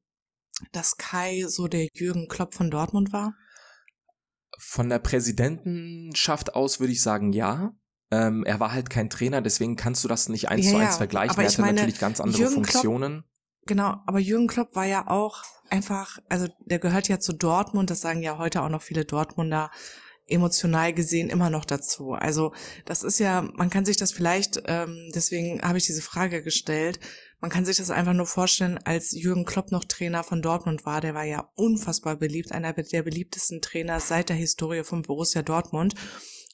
dass Kai so der Jürgen Klopp von Dortmund war?
Von der Präsidentenschaft aus würde ich sagen, ja. Ähm, er war halt kein Trainer, deswegen kannst du das nicht eins
Ja,
zu
ja,
eins vergleichen.
aber
Er hatte
meine,
natürlich ganz andere
Jürgen Klopp-
Funktionen.
Genau, aber Jürgen Klopp war ja auch einfach, also der gehört ja zu Dortmund, das sagen ja heute auch noch viele Dortmunder, emotional gesehen immer noch dazu. Also das ist ja, man kann sich das vielleicht, ähm, deswegen habe ich diese Frage gestellt, man kann sich das einfach nur vorstellen, als Jürgen Klopp noch Trainer von Dortmund war, der war ja unfassbar beliebt, einer der beliebtesten Trainer seit der Historie von Borussia Dortmund.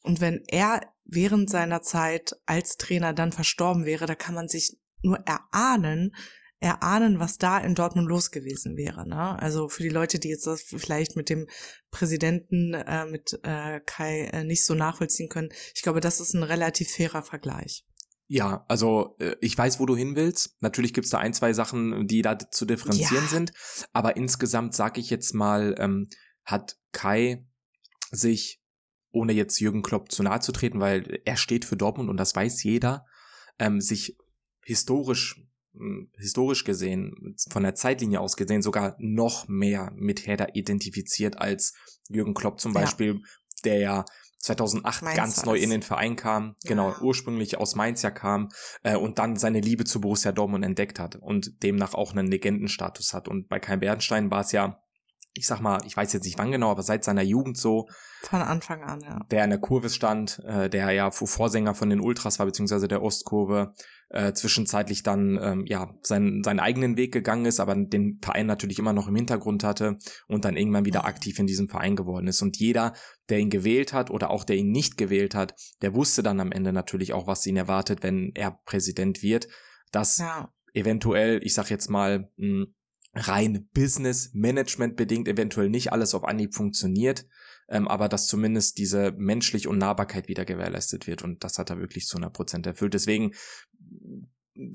Und wenn er während seiner Zeit als Trainer dann verstorben wäre, da kann man sich nur erahnen, erahnen, was da in Dortmund los gewesen wäre. Ne? Also für die Leute, die jetzt das vielleicht mit dem Präsidenten, äh, mit äh, Kai äh, nicht so nachvollziehen können, ich glaube, das ist ein relativ fairer Vergleich.
Ja, also äh, ich weiß, wo du hin willst. Natürlich gibt's da ein, zwei Sachen, die da zu differenzieren
Ja.
sind. Aber insgesamt sage ich jetzt mal, ähm, hat Kai sich, ohne jetzt Jürgen Klopp zu nahe zu treten, weil er steht für Dortmund und das weiß jeder, ähm, sich historisch mh, historisch gesehen, von der Zeitlinie aus gesehen, sogar noch mehr mit Hertha identifiziert als Jürgen Klopp zum
Ja.
Beispiel, der ja 2008
Mainz
ganz neu in den Verein kam, genau,
Ja.
ursprünglich aus Mainz ja kam äh, und dann seine Liebe zu Borussia Dortmund entdeckt hat und demnach auch einen Legendenstatus hat. Und bei Kai Bernstein war es ja, ich sag mal, ich weiß jetzt nicht wann genau, aber seit seiner Jugend so,
Von Anfang an, ja.
der in der Kurve stand, äh, der ja Vorsänger von den Ultras war, beziehungsweise der Ostkurve, äh, zwischenzeitlich dann ähm, ja seinen, seinen eigenen Weg gegangen ist, aber den Verein natürlich immer noch im Hintergrund hatte und dann irgendwann wieder aktiv in diesem Verein geworden ist. Und jeder, der ihn gewählt hat oder auch der ihn nicht gewählt hat, der wusste dann am Ende natürlich auch, was ihn erwartet, wenn er Präsident wird. Dass
Ja,
eventuell, ich sag jetzt mal, mh, rein Business, Management bedingt eventuell nicht alles auf Anhieb funktioniert, ähm, aber dass zumindest diese menschlich und Nahbarkeit wieder gewährleistet wird und das hat er wirklich zu 100 Prozent erfüllt. Deswegen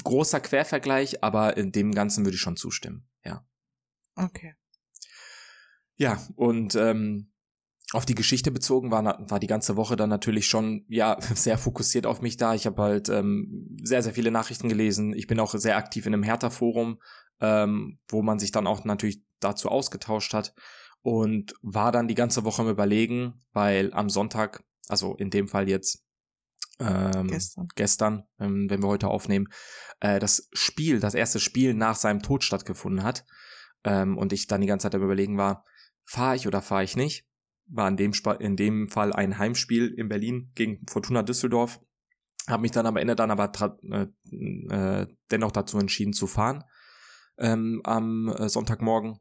großer Quervergleich, aber in dem Ganzen würde ich schon zustimmen, ja.
okay.
Ja, und ähm, auf die Geschichte bezogen war, war die ganze Woche dann natürlich schon ja sehr fokussiert auf mich da. Ich habe halt ähm, sehr, sehr viele Nachrichten gelesen. Ich bin auch sehr aktiv in einem Hertha-Forum, ähm, wo man sich dann auch natürlich dazu ausgetauscht hat und war dann die ganze Woche am Überlegen, weil am Sonntag, also in dem Fall jetzt ähm,
Gestern.
gestern, ähm, wenn wir heute aufnehmen, äh, das Spiel, das erste Spiel nach seinem Tod stattgefunden hat. Ähm, und ich dann die ganze Zeit am überlegen war, fahre ich oder fahre ich nicht? War in dem, in dem Fall ein Heimspiel in Berlin gegen Fortuna Düsseldorf. Habe mich dann am Ende dann aber äh, äh, dennoch dazu entschieden zu fahren ähm, am äh, Sonntagmorgen.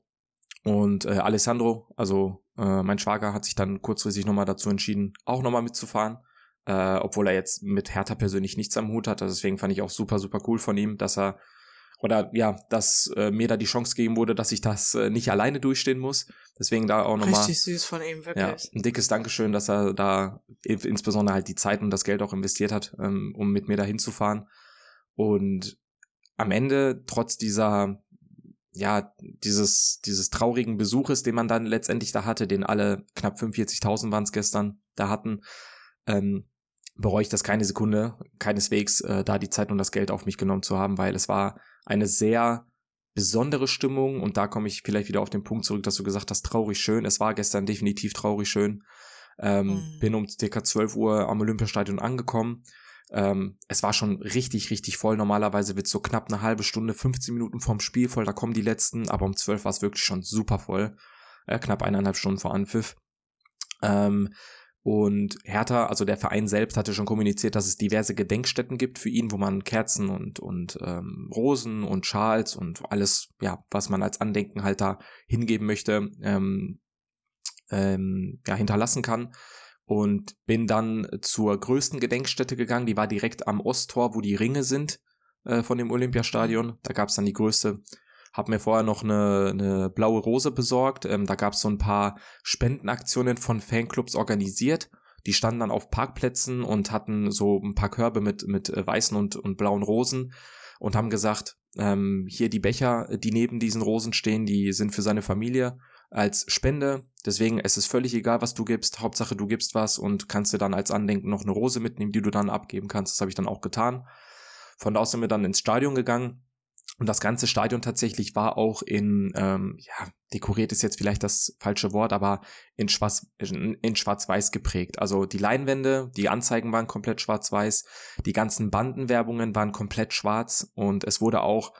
Und äh, Alessandro, also äh, mein Schwager, hat sich dann kurzfristig nochmal dazu entschieden, auch nochmal mitzufahren äh, obwohl er jetzt mit Hertha persönlich nichts am Hut hat. Also deswegen fand ich auch super, super cool von ihm, dass er oder ja, dass äh, mir da die Chance gegeben wurde, dass ich das äh, nicht alleine durchstehen muss. Deswegen da auch nochmal
Richtig süß von ihm,
ja,
wirklich.
ein dickes Dankeschön, dass er da in- insbesondere halt die Zeit und das Geld auch investiert hat, ähm, um mit mir da hinzufahren. Und am Ende, trotz dieser, ja, dieses, dieses traurigen Besuches, den man dann letztendlich da hatte, den alle knapp 45.000 waren es gestern da hatten, ähm, bereue ich das keine Sekunde, keineswegs äh, da die Zeit und das Geld auf mich genommen zu haben, weil es war eine sehr besondere Stimmung und da komme ich vielleicht wieder auf den Punkt zurück, dass du gesagt hast, traurig schön. Es war gestern definitiv traurig schön. Ähm,
Mhm.
Bin um circa 12 Uhr am Olympiastadion angekommen. Ähm, es war schon richtig, richtig voll. Normalerweise wird so knapp eine halbe Stunde, 15 Minuten vorm Spiel voll, da kommen die letzten, aber um 12 war es wirklich schon super voll. Äh, knapp eineinhalb Stunden vor Anpfiff. Ähm, und Hertha, also der Verein selbst, hatte schon kommuniziert, dass es diverse Gedenkstätten gibt für ihn, wo man Kerzen und, und ähm, Rosen und Schals und alles, ja, was man als Andenken halt da hingeben möchte, ähm, ähm, ja, hinterlassen kann. Und bin dann zur größten Gedenkstätte gegangen, die war direkt am Osttor, wo die Ringe sind äh, von dem Olympiastadion. Da gab es dann die größte hab mir vorher noch eine, eine blaue Rose besorgt. Ähm, da gab es so ein paar Spendenaktionen von Fanclubs organisiert. Die standen dann auf Parkplätzen und hatten so ein paar Körbe mit, mit äh, weißen und, und blauen Rosen und haben gesagt, ähm, hier die Becher, die neben diesen Rosen stehen, die sind für seine Familie als Spende. Deswegen es ist völlig egal, was du gibst. Hauptsache du gibst was und kannst dir dann als Andenken noch eine Rose mitnehmen, die du dann abgeben kannst. Das habe ich dann auch getan. Von da aus sind wir dann ins Stadion gegangen und das ganze Stadion tatsächlich war auch in, ähm, ja, dekoriert ist jetzt vielleicht das falsche Wort, aber in Schwarz, in Schwarz-Weiß geprägt. Also die Leinwände, die Anzeigen waren komplett schwarz-weiß, die ganzen Bandenwerbungen waren komplett schwarz und es wurde auch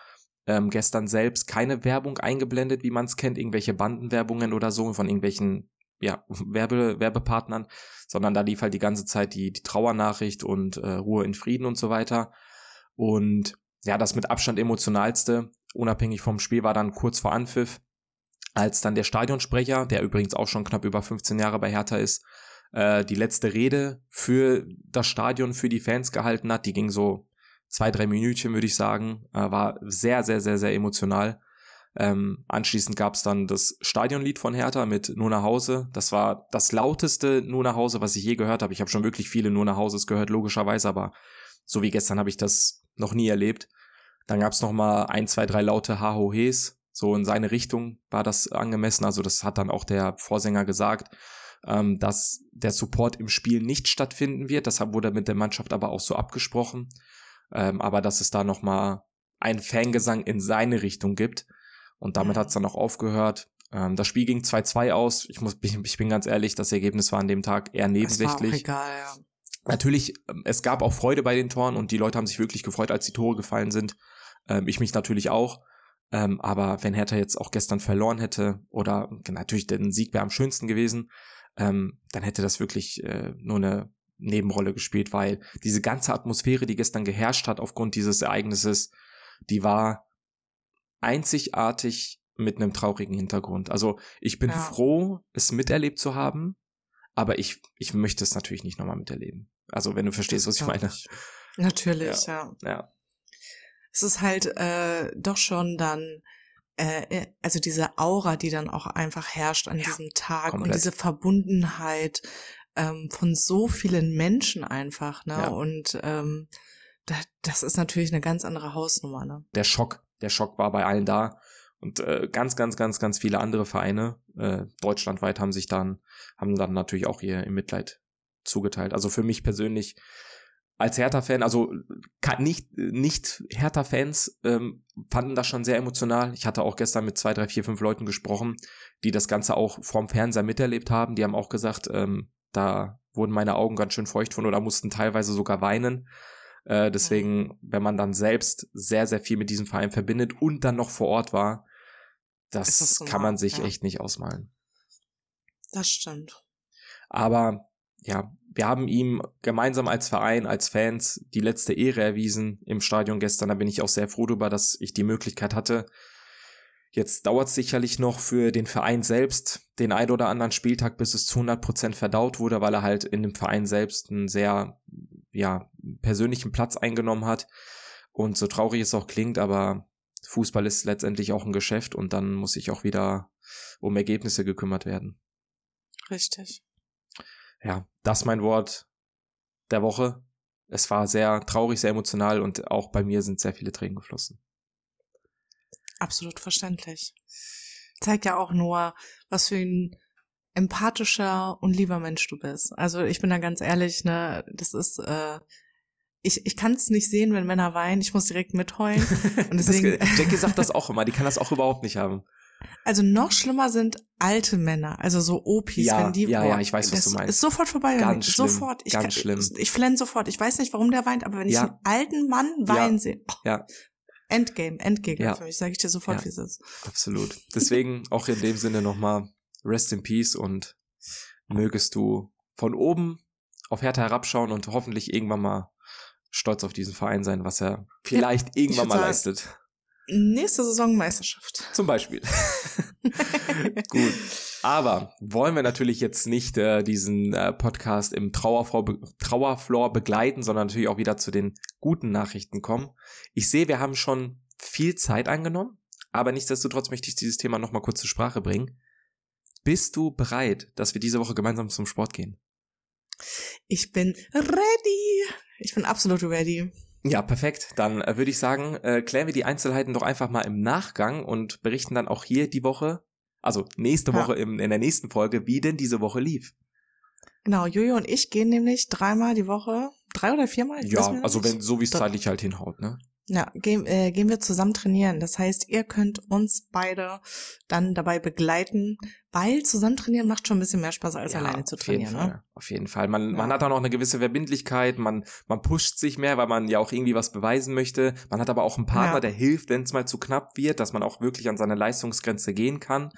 ähm, gestern selbst keine Werbung eingeblendet, wie man es kennt, irgendwelche Bandenwerbungen oder so von irgendwelchen ja, Werbe, Werbepartnern, sondern da lief halt die ganze Zeit die, die Trauernachricht und äh, Ruhe in Frieden und so weiter. Und ja, das mit Abstand emotionalste, unabhängig vom Spiel, war dann kurz vor Anpfiff, als dann der Stadionsprecher, der übrigens auch schon knapp über 15 Jahre bei Hertha ist, äh, die letzte Rede für das Stadion, für die Fans gehalten hat. Die ging so zwei, drei Minütchen, würde ich sagen. Äh, war sehr, sehr, sehr, sehr emotional. Ähm, anschließend gab es dann das Stadionlied von Hertha mit Nur nach Hause. Das war das lauteste Nur nach Hause, was ich je gehört habe. Ich habe schon wirklich viele Nur nach Hauses gehört, logischerweise, aber so wie gestern habe ich das noch nie erlebt. Dann gab es noch mal ein, zwei, drei laute Hahohes. So in seine Richtung war das angemessen. Also das hat dann auch der Vorsänger gesagt, ähm, dass der Support im Spiel nicht stattfinden wird. Das wurde mit der Mannschaft aber auch so abgesprochen. Ähm, aber dass es da noch mal ein Fangesang in seine Richtung gibt. Und damit hat es dann auch aufgehört. Ähm, das Spiel ging 2-2 aus. Ich muss, ich bin ganz ehrlich, das Ergebnis war an dem Tag eher nebensächlich.
Egal, ja.
Natürlich, ähm, es gab auch Freude bei den Toren und die Leute haben sich wirklich gefreut, als die Tore gefallen sind. Ähm, ich mich natürlich auch. Ähm, aber wenn Hertha jetzt auch gestern verloren hätte oder natürlich der Sieg wäre am schönsten gewesen, ähm, dann hätte das wirklich äh, nur eine Nebenrolle gespielt, weil diese ganze Atmosphäre, die gestern geherrscht hat aufgrund dieses Ereignisses, die war einzigartig mit einem traurigen Hintergrund. Also ich bin ja. froh, es miterlebt zu haben, aber ich, ich möchte es natürlich nicht nochmal miterleben. Also wenn du verstehst, was ich meine. Ich.
Natürlich, ja.
ja. ja.
Es ist halt äh, doch schon dann, äh, äh, also diese Aura, die dann auch einfach herrscht an ja, diesem Tag komplett. und diese Verbundenheit ähm, von so vielen Menschen einfach, ne? Ja. Und ähm, da, das ist natürlich eine ganz andere Hausnummer, ne?
Der Schock, der Schock war bei allen da. Und äh, ganz, ganz, ganz, ganz viele andere Vereine äh, deutschlandweit haben sich dann, haben dann natürlich auch ihr im Mitleid zugeteilt. Also für mich persönlich als Hertha-Fan, also nicht, nicht Hertha-Fans ähm, fanden das schon sehr emotional. Ich hatte auch gestern mit zwei, drei, vier, fünf Leuten gesprochen, die das Ganze auch vorm Fernseher miterlebt haben. Die haben auch gesagt, ähm, da wurden meine Augen ganz schön feucht von oder mussten teilweise sogar weinen. Äh, deswegen, wenn man dann selbst sehr, sehr viel mit diesem Verein verbindet und dann noch vor Ort war, das, das kann man sich ja. echt nicht ausmalen.
Das stimmt.
Aber ja, wir haben ihm gemeinsam als Verein, als Fans die letzte Ehre erwiesen im Stadion gestern. Da bin ich auch sehr froh darüber, dass ich die Möglichkeit hatte. Jetzt dauert es sicherlich noch für den Verein selbst den ein oder anderen Spieltag, bis es zu 100 Prozent verdaut wurde, weil er halt in dem Verein selbst einen sehr, ja, persönlichen Platz eingenommen hat. Und so traurig es auch klingt, aber Fußball ist letztendlich auch ein Geschäft und dann muss sich auch wieder um Ergebnisse gekümmert werden.
Richtig.
Ja, das mein Wort der Woche. Es war sehr traurig, sehr emotional und auch bei mir sind sehr viele Tränen geflossen.
Absolut verständlich. Zeigt ja auch nur, was für ein empathischer und lieber Mensch du bist. Also ich bin da ganz ehrlich, ne, das ist äh, ich, ich kann es nicht sehen, wenn Männer weinen. Ich muss direkt mitheulen.
Und deswegen, das, Jackie sagt das auch immer. Die kann das auch überhaupt nicht haben.
Also noch schlimmer sind alte Männer, also so Opis,
ja,
wenn die
ja, ja, ich weiß, was du meinst.
Ist sofort vorbei.
Ganz schlimm,
sofort. Ich
ganz
kann,
schlimm.
Ich flenne sofort. Ich weiß nicht, warum der weint, aber wenn ich ja. einen alten Mann weinen
ja.
sehe, oh,
ja.
Endgame, Endgegner
ja.
für mich, sage ich dir sofort, ja. wie es ist.
Absolut. Deswegen auch in dem Sinne nochmal Rest in Peace und mögest du von oben auf Hertha herabschauen und hoffentlich irgendwann mal stolz auf diesen Verein sein, was er vielleicht ja, irgendwann mal sagen, leistet.
Nächste Saison Meisterschaft.
Zum Beispiel. Gut. Aber wollen wir natürlich jetzt nicht äh, diesen äh, Podcast im Trauerflor, be Trauerflor begleiten, sondern natürlich auch wieder zu den guten Nachrichten kommen. Ich sehe, wir haben schon viel Zeit eingenommen, aber nichtsdestotrotz möchte ich dieses Thema nochmal kurz zur Sprache bringen. Bist du bereit, dass wir diese Woche gemeinsam zum Sport gehen?
Ich bin ready. Ich bin absolut ready.
Ja, perfekt. Dann äh, würde ich sagen, äh, klären wir die Einzelheiten doch einfach mal im Nachgang und berichten dann auch hier die Woche, also nächste Woche ja. im, in der nächsten Folge, wie denn diese Woche lief.
Genau, Jojo und ich gehen nämlich dreimal die Woche, drei oder viermal?
ja, also wenn so wie es zeitlich halt hinhaut, ne?
Ja, gehen, äh, gehen wir zusammen trainieren. Das heißt, ihr könnt uns beide dann dabei begleiten, weil zusammen trainieren macht schon ein bisschen mehr Spaß als ja, alleine zu trainieren.
Auf jeden, ne? auf jeden Fall. Man, ja. man hat auch noch eine gewisse Verbindlichkeit, man, man pusht sich mehr, weil man ja auch irgendwie was beweisen möchte. Man hat aber auch einen Partner, ja. der hilft, wenn es mal zu knapp wird, dass man auch wirklich an seine Leistungsgrenze gehen kann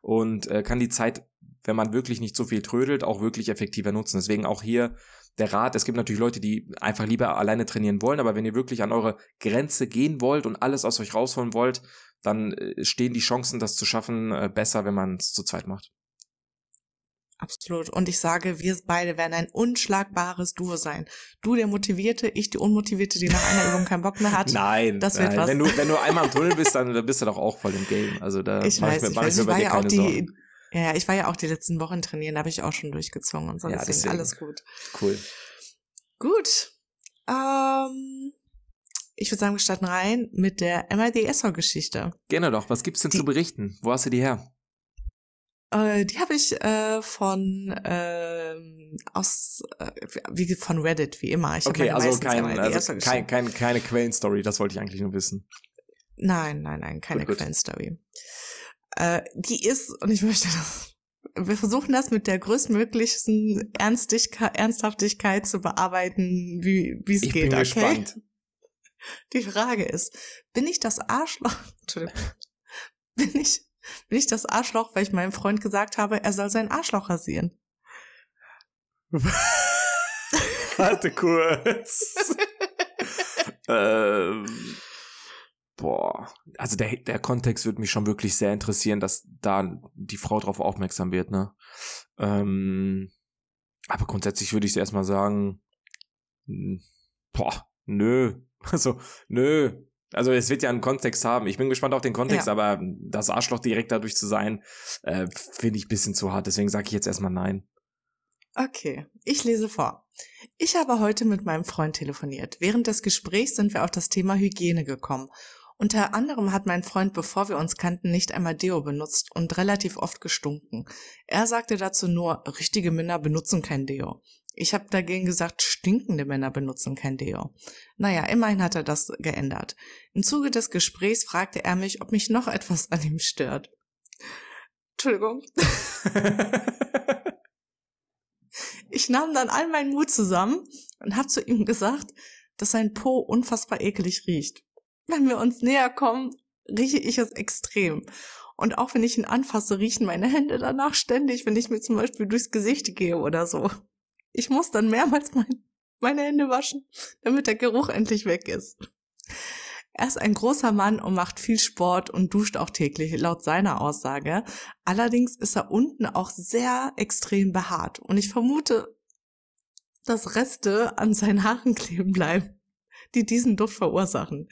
und äh, kann die Zeit, wenn man wirklich nicht so viel trödelt, auch wirklich effektiver nutzen. Deswegen auch hier der Rat, es gibt natürlich Leute, die einfach lieber alleine trainieren wollen, aber wenn ihr wirklich an eure Grenze gehen wollt und alles aus euch rausholen wollt, dann äh, stehen die Chancen, das zu schaffen, äh, besser, wenn man es zu zweit macht.
Absolut. Und ich sage, wir beide werden ein unschlagbares Duo sein. Du der Motivierte, ich die Unmotivierte, die nach einer Übung keinen Bock mehr hat.
Nein,
das
wird nein. was. Wenn du, wenn du einmal im Tunnel bist, dann bist du doch auch voll im Game. Also da ich weiß, ich, mir, ich, weiß, ich, ich war ja auch die, Sorgen.
Ja, ich war ja auch die letzten Wochen trainieren, da habe ich auch schon durchgezogen und so. Ja, deswegen, deswegen alles gut.
Cool.
Gut. Ähm, ich würde sagen, wir starten rein mit der MIDSO-Geschichte.
Gerne doch. Was gibt's denn die, zu berichten? Wo hast du die her?
Äh, die habe ich äh, von ähm, aus äh, wie von Reddit wie immer. Ich
okay, also, kein, also kein, kein, keine Quellenstory. Das wollte ich eigentlich nur wissen.
Nein, nein, nein, keine Quellenstory. Äh, die ist, und ich möchte das, wir versuchen das mit der größtmöglichsten Ernstigkeit, Ernsthaftigkeit zu bearbeiten, wie es geht. Bin okay? gespannt. Die Frage ist, bin ich das Arschloch? Entschuldigung. Bin ich, bin ich das Arschloch, weil ich meinem Freund gesagt habe, er soll sein Arschloch rasieren?
Warte kurz. ähm boah, also der, der Kontext würde mich schon wirklich sehr interessieren, dass da die Frau drauf aufmerksam wird, ne? Ähm, aber grundsätzlich würde ich erstmal sagen, boah, nö. Also, nö. Also es wird ja einen Kontext haben. Ich bin gespannt auf den Kontext, ja. aber das Arschloch direkt dadurch zu sein, äh, finde ich bisschen zu hart. Deswegen sage ich jetzt erstmal nein.
Okay, ich lese vor. Ich habe heute mit meinem Freund telefoniert. Während des Gesprächs sind wir auf das Thema Hygiene gekommen unter anderem hat mein Freund, bevor wir uns kannten, nicht einmal Deo benutzt und relativ oft gestunken. Er sagte dazu nur, richtige Männer benutzen kein Deo. Ich habe dagegen gesagt, stinkende Männer benutzen kein Deo. Naja, immerhin hat er das geändert. Im Zuge des Gesprächs fragte er mich, ob mich noch etwas an ihm stört. Entschuldigung. ich nahm dann all meinen Mut zusammen und habe zu ihm gesagt, dass sein Po unfassbar ekelig riecht wenn wir uns näher kommen, rieche ich es extrem. Und auch wenn ich ihn anfasse, riechen meine Hände danach ständig, wenn ich mir zum Beispiel durchs Gesicht gehe oder so. Ich muss dann mehrmals mein, meine Hände waschen, damit der Geruch endlich weg ist. Er ist ein großer Mann und macht viel Sport und duscht auch täglich, laut seiner Aussage. Allerdings ist er unten auch sehr extrem behaart und ich vermute, dass Reste an seinen Haaren kleben bleiben die diesen Duft verursachen.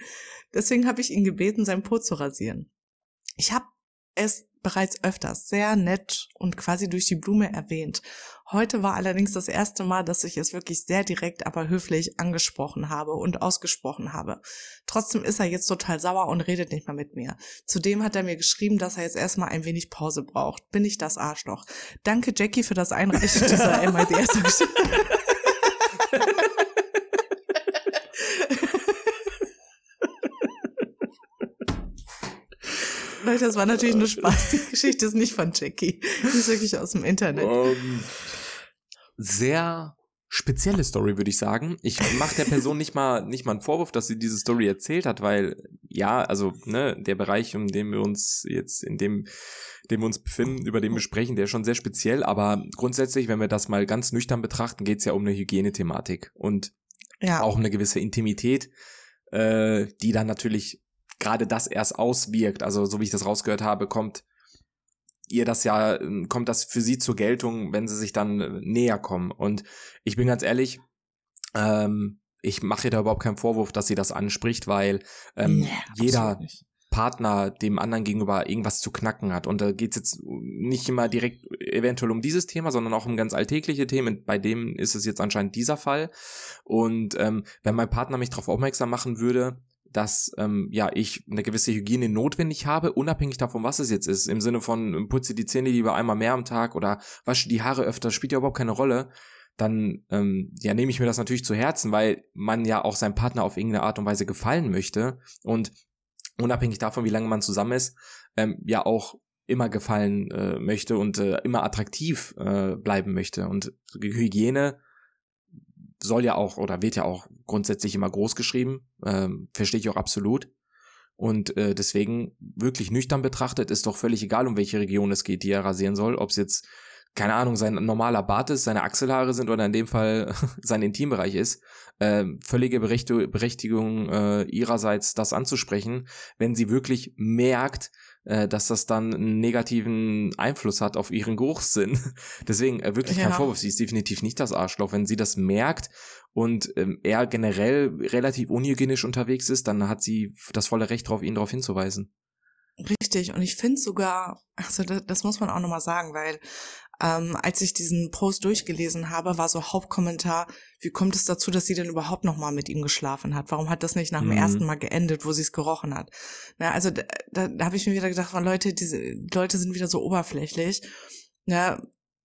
Deswegen habe ich ihn gebeten, sein Po zu rasieren. Ich habe es bereits öfters sehr nett und quasi durch die Blume erwähnt. Heute war allerdings das erste Mal, dass ich es wirklich sehr direkt, aber höflich angesprochen habe und ausgesprochen habe. Trotzdem ist er jetzt total sauer und redet nicht mehr mit mir. Zudem hat er mir geschrieben, dass er jetzt erstmal ein wenig Pause braucht. Bin ich das Arschloch? Danke Jackie für das Einreichen dieser MIDS. Leute, das war natürlich nur Spaß. Die Geschichte ist nicht von Jackie. Die ist wirklich aus dem Internet. Um,
sehr spezielle Story, würde ich sagen. Ich mache der Person nicht mal nicht mal einen Vorwurf, dass sie diese Story erzählt hat, weil ja, also ne, der Bereich, um den wir uns jetzt in dem dem wir uns befinden, über den wir sprechen, der ist schon sehr speziell, aber grundsätzlich, wenn wir das mal ganz nüchtern betrachten, geht es ja um eine Hygienethematik und ja. auch um eine gewisse Intimität, äh, die dann natürlich gerade das erst auswirkt. Also so wie ich das rausgehört habe, kommt ihr das ja, kommt das für sie zur Geltung, wenn sie sich dann äh, näher kommen. Und ich bin ganz ehrlich, ähm, ich mache ihr da überhaupt keinen Vorwurf, dass sie das anspricht, weil ähm, nee, jeder Partner dem anderen gegenüber irgendwas zu knacken hat. Und da geht's jetzt nicht immer direkt eventuell um dieses Thema, sondern auch um ganz alltägliche Themen. Bei dem ist es jetzt anscheinend dieser Fall. Und ähm, wenn mein Partner mich darauf aufmerksam machen würde, dass ähm, ja ich eine gewisse Hygiene notwendig habe, unabhängig davon, was es jetzt ist. Im Sinne von putze die Zähne lieber einmal mehr am Tag oder wasche die Haare öfter, spielt ja überhaupt keine Rolle. Dann ähm, ja nehme ich mir das natürlich zu Herzen, weil man ja auch seinem Partner auf irgendeine Art und Weise gefallen möchte und unabhängig davon, wie lange man zusammen ist, ähm, ja auch immer gefallen äh, möchte und äh, immer attraktiv äh, bleiben möchte. Und Hygiene soll ja auch oder wird ja auch grundsätzlich immer groß geschrieben, ähm, verstehe ich auch absolut. Und äh, deswegen wirklich nüchtern betrachtet ist doch völlig egal, um welche Region es geht, die er rasieren soll. Ob es jetzt, keine Ahnung, sein normaler Bart ist, seine Achselhaare sind oder in dem Fall sein Intimbereich ist. Äh, völlige Berechtigung äh, ihrerseits, das anzusprechen, wenn sie wirklich merkt, äh, dass das dann einen negativen Einfluss hat auf ihren Geruchssinn. Deswegen äh, wirklich kein Vorwurf, sie ist definitiv nicht das Arschloch. Wenn sie das merkt und ähm, er generell relativ unhygienisch unterwegs ist, dann hat sie das volle Recht darauf, ihn darauf hinzuweisen.
Richtig, und ich finde sogar, also das, das muss man auch nochmal sagen, weil ähm, als ich diesen Post durchgelesen habe, war so Hauptkommentar, wie kommt es dazu, dass sie denn überhaupt noch mal mit ihm geschlafen hat? Warum hat das nicht nach dem mhm. ersten Mal geendet, wo sie es gerochen hat? Na, also da, da, da habe ich mir wieder gedacht, Leute, diese Leute sind wieder so oberflächlich. Ja,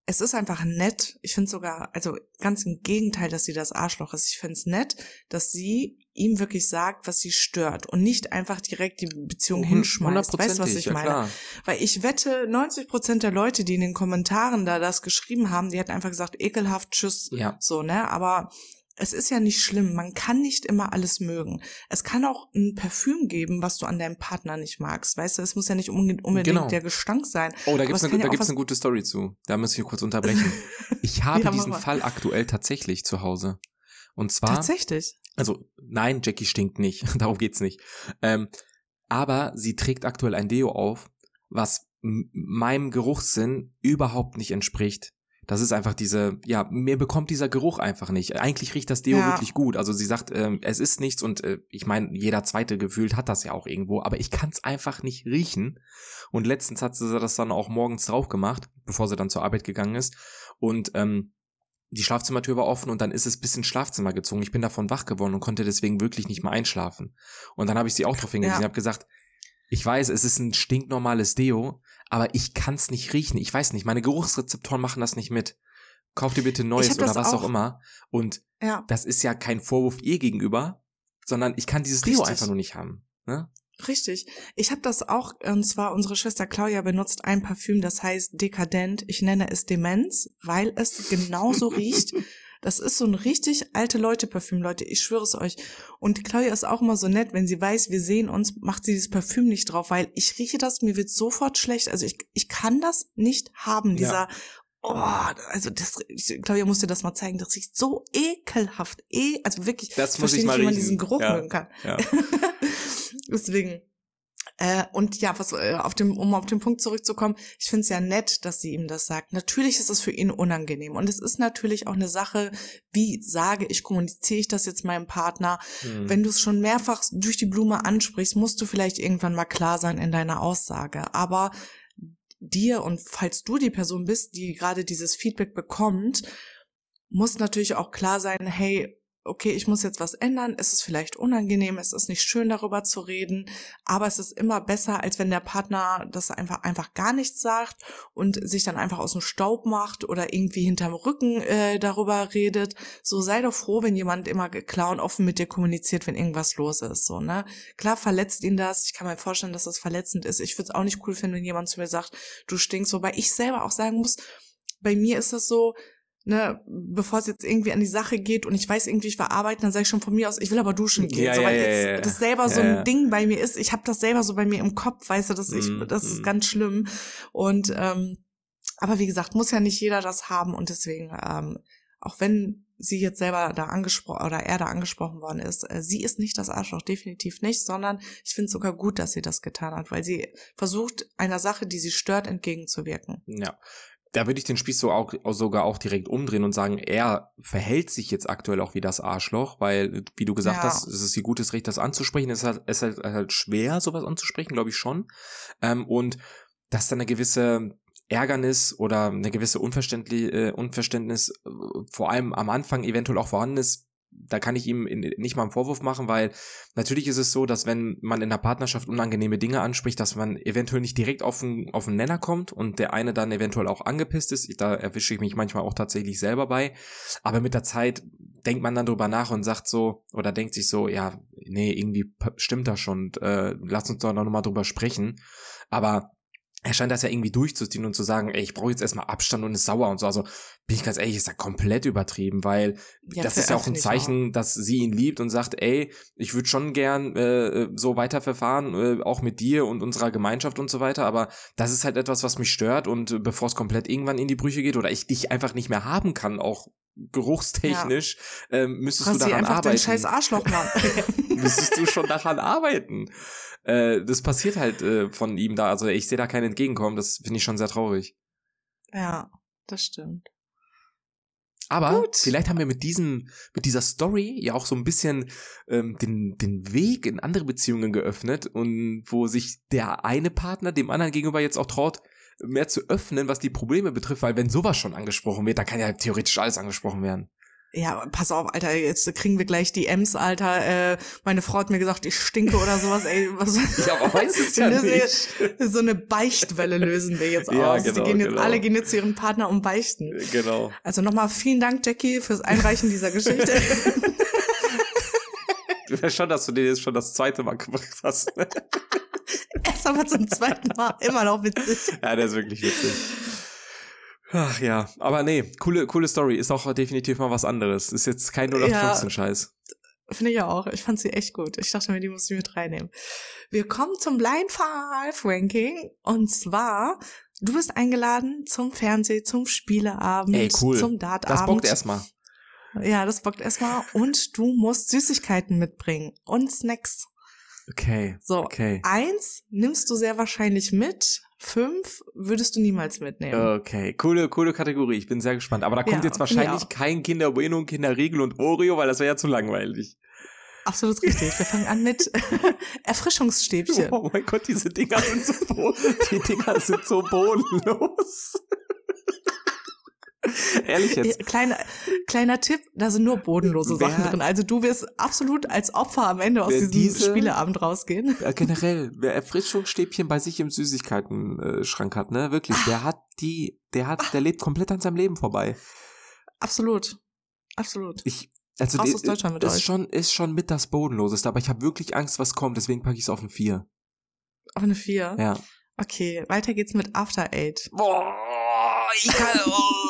es ist einfach nett. Ich finde sogar, also ganz im Gegenteil, dass sie das Arschloch ist. Ich finde es nett, dass sie ihm wirklich sagt, was sie stört und nicht einfach direkt die Beziehung hinschmeißt. Weißt du, was ich meine? Ja, Weil ich wette, 90 Prozent der Leute, die in den Kommentaren da das geschrieben haben, die hätten einfach gesagt, ekelhaft, tschüss, ja. so, ne? Aber es ist ja nicht schlimm. Man kann nicht immer alles mögen. Es kann auch ein Parfüm geben, was du an deinem Partner nicht magst. Weißt du, es muss ja nicht unbedingt genau. der Gestank sein.
Oh, da gibt's eine, da gibt's eine gute Story zu. Da muss ich kurz unterbrechen. Ich habe ja, diesen Fall aktuell tatsächlich zu Hause. Und zwar.
Tatsächlich?
Also, nein, Jackie stinkt nicht. Darum geht's nicht. Ähm, aber sie trägt aktuell ein Deo auf, was meinem Geruchssinn überhaupt nicht entspricht. Das ist einfach diese, ja, mir bekommt dieser Geruch einfach nicht. Eigentlich riecht das Deo ja. wirklich gut. Also sie sagt, ähm, es ist nichts und äh, ich meine, jeder zweite gefühlt hat das ja auch irgendwo, aber ich kann es einfach nicht riechen. Und letztens hat sie das dann auch morgens drauf gemacht, bevor sie dann zur Arbeit gegangen ist. Und ähm, die Schlafzimmertür war offen und dann ist es bis ins Schlafzimmer gezogen. Ich bin davon wach geworden und konnte deswegen wirklich nicht mehr einschlafen. Und dann habe ich sie auch drauf hingewiesen. Ja. Ich habe gesagt, ich weiß, es ist ein stinknormales Deo, aber ich kann es nicht riechen. Ich weiß nicht, meine Geruchsrezeptoren machen das nicht mit. Kauf dir bitte Neues oder was auch, auch, immer. Und ja. das ist ja kein Vorwurf ihr gegenüber, sondern ich kann dieses Richtig. Deo einfach nur nicht haben. Ne?
Richtig. Ich habe das auch, und zwar unsere Schwester Claudia benutzt ein Parfüm, das heißt Dekadent. Ich nenne es Demenz, weil es genauso riecht das ist so ein richtig alte Leute-Parfüm, Leute. Ich schwöre es euch. Und Claudia ist auch immer so nett, wenn sie weiß, wir sehen uns, macht sie dieses Parfüm nicht drauf, weil ich rieche das, mir wird sofort schlecht. Also ich, ich kann das nicht haben, dieser, ja. Oh, also das, ich, Claudia musste das mal zeigen, das riecht so ekelhaft. Eh, also wirklich,
das muss ich mal nicht, wie man
diesen Geruch ja. mögen kann. Ja. Deswegen, äh, und ja, was äh, auf dem, um auf den Punkt zurückzukommen, ich finde es ja nett, dass sie ihm das sagt. Natürlich ist es für ihn unangenehm. Und es ist natürlich auch eine Sache, wie sage ich, kommuniziere ich das jetzt meinem Partner. Mhm. Wenn du es schon mehrfach durch die Blume ansprichst, musst du vielleicht irgendwann mal klar sein in deiner Aussage. Aber dir und falls du die Person bist, die gerade dieses Feedback bekommt, muss natürlich auch klar sein, hey, okay, ich muss jetzt was ändern, es ist vielleicht unangenehm, es ist nicht schön darüber zu reden, aber es ist immer besser, als wenn der Partner das einfach einfach gar nichts sagt und sich dann einfach aus dem Staub macht oder irgendwie hinterm Rücken äh, darüber redet. So sei doch froh, wenn jemand immer klar und offen mit dir kommuniziert, wenn irgendwas los ist. So, ne? Klar verletzt ihn das. Ich kann mir vorstellen, dass das verletzend ist. Ich würde es auch nicht cool finden, wenn jemand zu mir sagt, du stinkst, wobei ich selber auch sagen muss, bei mir ist das so, ne, bevor es jetzt irgendwie an die Sache geht und ich weiß irgendwie, ich war arbeiten, dann sage ich schon von mir aus, ich will aber duschen gehen.
Ja,
so, weil
ja,
jetzt
ja,
das selber so ein. Ding bei mir ist. Ich habe das selber so bei mir im Kopf, weißt du, dass ich,
Mm,
das ist
mm.
ganz schlimm. Und ähm, aber wie gesagt, muss ja nicht jeder das haben und deswegen, ähm, auch wenn sie jetzt selber da angesprochen oder er da angesprochen worden ist, äh, sie ist nicht das Arschloch, definitiv nicht, sondern ich finde es sogar gut, dass sie das getan hat, weil sie versucht, einer Sache, die sie stört, entgegenzuwirken.
Ja. Da würde ich den Spieß so auch, sogar auch direkt umdrehen und sagen, er verhält sich jetzt aktuell auch wie das Arschloch, weil, wie du gesagt
Ja.
hast, es ist ihr gutes Recht, das anzusprechen. Es ist halt, es ist halt, halt schwer, sowas anzusprechen, glaube ich schon. Ähm, und dass da eine gewisse Ärgernis oder eine gewisse Unverständlich, äh, Unverständnis äh, vor allem am Anfang eventuell auch vorhanden ist, da kann ich ihm nicht mal einen Vorwurf machen, weil natürlich ist es so, dass wenn man in einer Partnerschaft unangenehme Dinge anspricht, dass man eventuell nicht direkt auf den, auf den Nenner kommt und der eine dann eventuell auch angepisst ist. Da erwische ich mich manchmal auch tatsächlich selber bei. Aber mit der Zeit denkt man dann drüber nach und sagt so, oder denkt sich so, ja, nee, irgendwie stimmt das schon, äh, lass uns doch noch mal drüber sprechen. Aber er scheint das ja irgendwie durchzuziehen und zu sagen, ey, ich brauche jetzt erstmal Abstand und ist sauer und so. Also bin ich ganz ehrlich, ist ja komplett übertrieben, weil das ist ja auch ein Zeichen, dass sie ihn liebt und sagt, ey, ich würde schon gern äh, so weiterverfahren, äh, auch mit dir und unserer Gemeinschaft und so weiter, aber das ist halt etwas, was mich stört und äh, bevor es komplett irgendwann in die Brüche geht oder ich dich einfach nicht mehr haben kann, auch geruchstechnisch, ähm, müsstest
Rass
du daran
einfach dein
arbeiten.
scheiß Arschloch, Mann.
müsstest du schon daran arbeiten. Äh, das passiert halt äh, von ihm da, also ich sehe da kein Entgegenkommen, das finde ich schon sehr traurig.
ja, das stimmt.
Aber
Gut.
vielleicht haben wir mit diesem, mit dieser Story ja auch so ein bisschen ähm, den, den Weg in andere Beziehungen geöffnet und wo sich der eine Partner dem anderen gegenüber jetzt auch traut, mehr zu öffnen, was die Probleme betrifft, weil wenn sowas schon angesprochen wird, dann kann ja theoretisch alles angesprochen werden.
Ja, pass auf, Alter, jetzt kriegen wir gleich die Ems, Alter. Äh, meine Frau hat mir gesagt, ich stinke oder sowas, ey. Was,
Ja, weiß es ja nicht.
So eine Beichtwelle lösen wir jetzt
Ja,
aus.
genau,
die gehen jetzt,
genau.
Alle gehen jetzt zu ihrem Partner um beichten.
Genau.
Also nochmal vielen Dank, Jackie, fürs Einreichen dieser Geschichte.
Schon, dass du den jetzt schon das zweite Mal gemacht hast. Ne?
Erst aber zum zweiten Mal immer noch witzig.
Ja, der ist wirklich witzig. Ach ja, aber nee, coole, coole Story. Ist auch definitiv mal was anderes. Ist jetzt kein 0815-Scheiß.
Finde ich auch. Ich fand sie echt gut. Ich dachte mir, die muss ich mit reinnehmen. Wir kommen zum Blind Five Ranking. Und zwar, du bist eingeladen zum Fernseh, zum Spieleabend,
Ey, cool.
zum Dartabend.
Das bockt erstmal.
Ja, das bockt erstmal. Und du musst Süßigkeiten mitbringen und Snacks.
Okay.
So,
Okay.
eins nimmst du sehr wahrscheinlich mit. Fünf würdest du niemals mitnehmen.
Okay, coole, coole Kategorie. Ich bin sehr gespannt. Aber da kommt
Ja,
jetzt wahrscheinlich kein Kinder Bueno, Kinder Riegel und Oreo, weil das wäre ja zu langweilig.
Absolut richtig. Wir fangen an mit Erfrischungsstäbchen.
Oh mein Gott, diese Dinger sind so, die Dinger sind so bodenlos. Ehrlich jetzt.
Kleiner, kleiner Tipp, da sind nur bodenlose
Wer-
Sachen drin. Also du wirst absolut als Opfer am Ende aus diesem
diese-
Spieleabend rausgehen.
Äh, generell, wer Erfrischungsstäbchen bei sich im Süßigkeiten-Schrank hat, ne, wirklich, der hat die, der hat, der lebt komplett an seinem Leben vorbei.
Absolut. Absolut.
Ich, also
Raus
die-
Deutschland mit
ist
euch.
schon, ist schon mit das Bodenloseste, aber ich habe wirklich Angst, was kommt, deswegen packe ich es auf ein Vier.
Auf eine Vier.
Ja.
Okay, weiter geht's mit After Eight.
Boah, ich kann, oh.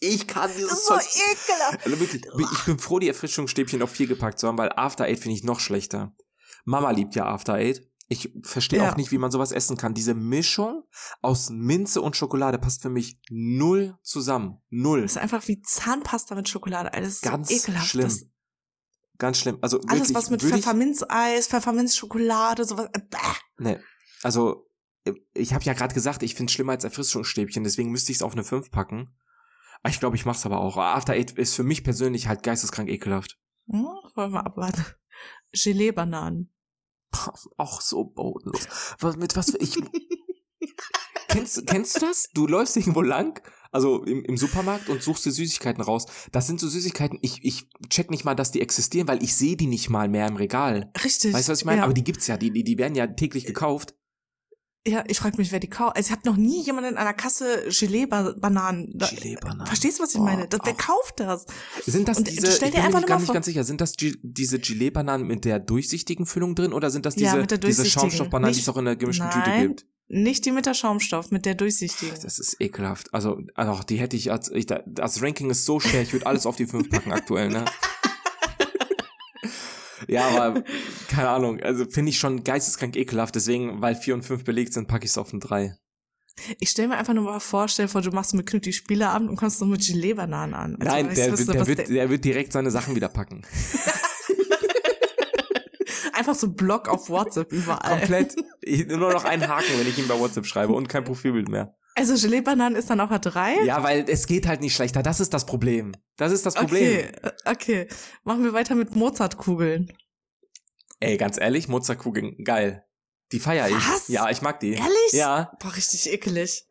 Ich kann dieses Zeug.
ekelhaft.
Also wirklich, ich bin froh, die Erfrischungsstäbchen auf vier gepackt zu haben, weil After Eight finde ich noch schlechter. Mama liebt ja After Eight. Ich verstehe
Ja.
auch nicht, wie man sowas essen kann. Diese Mischung aus Minze und Schokolade passt für mich null zusammen. Null.
Das ist einfach wie Zahnpasta mit Schokolade. Das ist
Ganz
so ekelhaft.
schlimm.
Das,
Ganz schlimm. Also
alles,
wirklich,
was mit Pfefferminzeis, Pfefferminzschokolade, sowas. Äh, bäh.
Nee. Also, ich habe ja gerade gesagt, ich finde es schlimmer als Erfrischungsstäbchen, deswegen müsste ich es auf eine 5 packen. Aber Ich glaube, ich mach's aber auch. After Eight ist für mich persönlich halt geisteskrank ekelhaft.
Hm, wollen wir abwarten. Gelee-Bananen.
Auch so bodenlos. Was, mit was für ich. kennst, kennst du das? Du läufst irgendwo lang, also im, im Supermarkt und suchst dir Süßigkeiten raus. Das sind so Süßigkeiten, ich, ich check nicht mal, dass die existieren, weil ich sehe die nicht mal mehr im Regal.
Richtig.
Weißt du, was ich meine?
Ja.
Aber die gibt's ja, die, die, die werden ja täglich gekauft.
Ja, ich frage mich, wer die kauft. Also ich habe noch nie jemanden in einer Kasse Gelee-Bananen. da-
Gelee-Bananen.
Verstehst du, was ich
Oh,
meine? Das, wer kauft das?
Sind das
Und
diese, ich bin mir gar nicht ganz sicher, sind das Gi- diese Gelee-Bananen mit der durchsichtigen Füllung drin oder sind das
Ja,
diese,
der
diese. Schaumstoffbananen, die es auch in der gemischten Tüte
Nein.
gibt?
Nicht die mit der Schaumstoff, mit der durchsichtigen.
Das ist ekelhaft. Also, also die hätte ich als, ich, das Ranking ist so schwer, ich würde alles auf die 5 packen aktuell, ne? ja, aber keine Ahnung. Also finde ich schon geisteskrank ekelhaft. Deswegen, weil 4 und 5 belegt sind, packe ich es auf ein 3.
Ich stell mir einfach nur mal vor, stell vor, du machst mit Knut die Spieleabend und kommst noch mit Gelee-Bananen an.
Also Nein, der, wüsste, der, wird, der wird direkt seine Sachen wieder packen.
einfach so Block auf WhatsApp überall.
Komplett. Ich, nur noch einen Haken, wenn ich ihm bei WhatsApp schreibe und kein Profilbild mehr.
Also Gelee-Bananen ist dann auch ein 3?
Ja, weil es geht halt nicht schlechter. Das ist das Problem. Das ist das Problem.
Okay, äh, okay. Machen wir weiter mit Mozartkugeln.
Ey, ganz ehrlich, Mozartkugeln, geil. Die feier ich.
Was?
Ja, ich mag die.
Ehrlich?
Ja.
Boah, richtig ekelig.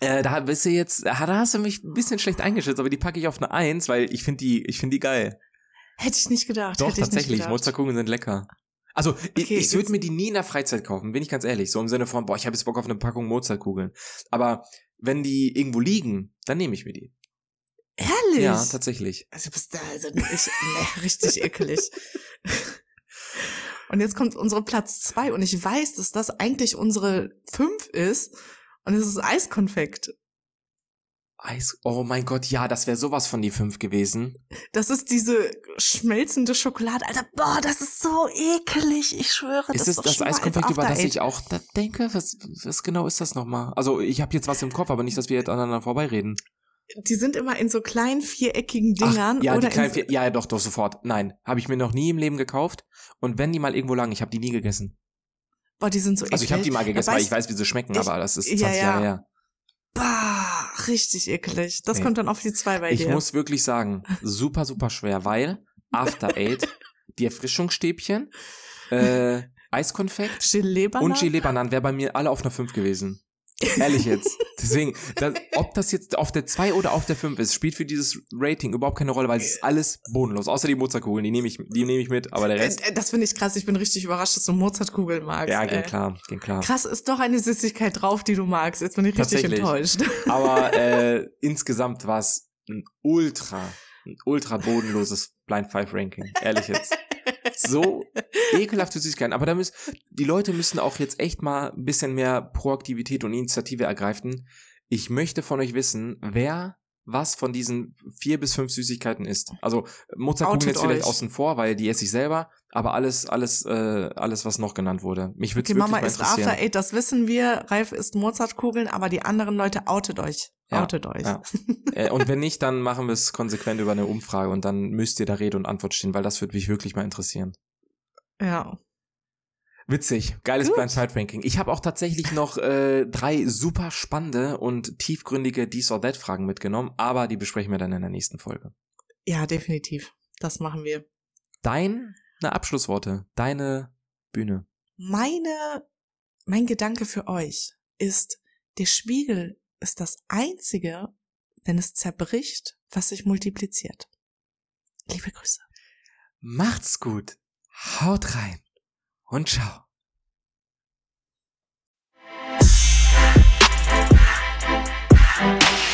Äh, da bist du jetzt, da hast du mich ein bisschen schlecht eingeschätzt, aber die packe ich auf eine Eins, weil ich finde die, ich finde die geil.
Hätte ich nicht gedacht.
Doch, tatsächlich. Mozartkugeln sind lecker. Also, okay, ich, ich würde mir die nie in der Freizeit kaufen, bin ich ganz ehrlich. So im Sinne von, boah, ich habe jetzt Bock auf eine Packung Mozartkugeln. Aber wenn die irgendwo liegen, dann nehme ich mir die.
Ehrlich?
Ja, tatsächlich.
Also bist da, also ich, nee, richtig ekelig. Und jetzt kommt unsere Platz zwei und ich weiß, dass das eigentlich unsere fünf ist und es ist Eiskonfekt.
Eis, oh mein Gott, ja, das wäre sowas von die fünf gewesen.
Das ist diese schmelzende Schokolade. Alter, boah, das ist so ekelig, ich schwöre.
Ist
das
es das Eiskonfekt, über das ich auch da denke? Was, was genau ist das nochmal? Also, ich habe jetzt was im Kopf, aber nicht, dass wir jetzt aneinander vorbeireden.
Die sind immer in so kleinen viereckigen Dingern.
Ach, ja,
oder
die kleinen vier, ja, doch, doch, sofort. Nein, habe ich mir noch nie im Leben gekauft. Und wenn die mal irgendwo lang, ich habe die nie gegessen.
Boah, die sind so eklig.
Also ich habe die mal gegessen, weil ich weiß, wie sie schmecken, ich, aber das ist 20
ja, ja.
Jahre her.
Bah, richtig eklig. Das nee. kommt dann auf die zwei bei
ich
dir.
Ich muss wirklich sagen, super, super schwer, weil After Eight, die Erfrischungsstäbchen, äh, Eiskonfekt und Gelee-Bananen wäre bei mir alle auf einer 5 gewesen. Ehrlich jetzt. Deswegen, das, ob das jetzt auf der 2 oder auf der 5 ist, spielt für dieses Rating überhaupt keine Rolle, weil es ist alles bodenlos. Außer die Mozartkugeln, die nehme ich, die nehme ich mit, aber der Rest.
Das finde ich krass. Ich bin richtig überrascht, dass du Mozartkugeln magst.
Ja,
ey.
ging klar, ging klar.
Krass, ist doch eine Süßigkeit drauf, die du magst. Jetzt bin ich richtig enttäuscht.
Aber äh, insgesamt war es ein ultra, ein ultra bodenloses Blind Five Ranking. Ehrlich jetzt so ekelhafte Süßigkeiten. Aber da müssen, die Leute müssen auch jetzt echt mal ein bisschen mehr Proaktivität und Initiative ergreifen. Ich möchte von euch wissen, wer was von diesen vier bis fünf Süßigkeiten isst. Also Mozartkuchen jetzt vielleicht euch. außen vor, weil die esse ich selber, aber alles, alles, äh, alles, was noch genannt wurde. Mich würde
okay, Mama ist After Eight, das wissen wir. Ralf isst Mozartkugeln, aber die anderen Leute outet euch. Ja, outet euch. Ja.
äh, und wenn nicht, dann machen wir es konsequent über eine Umfrage und dann müsst ihr da Rede und Antwort stehen, weil das würde mich wirklich mal interessieren.
Ja.
Witzig, geiles Gut. Blind Side Ranking. Ich habe auch tatsächlich noch äh, drei super spannende und tiefgründige Dies or That Fragen mitgenommen, aber die besprechen wir dann in der nächsten Folge.
Ja, definitiv. Das machen wir.
Deine Abschlussworte, deine Bühne.
Meine, mein Gedanke für euch ist, der Spiegel ist das einzige, wenn es zerbricht, was sich multipliziert. Liebe Grüße.
Macht's gut. Haut rein und ciao. Thank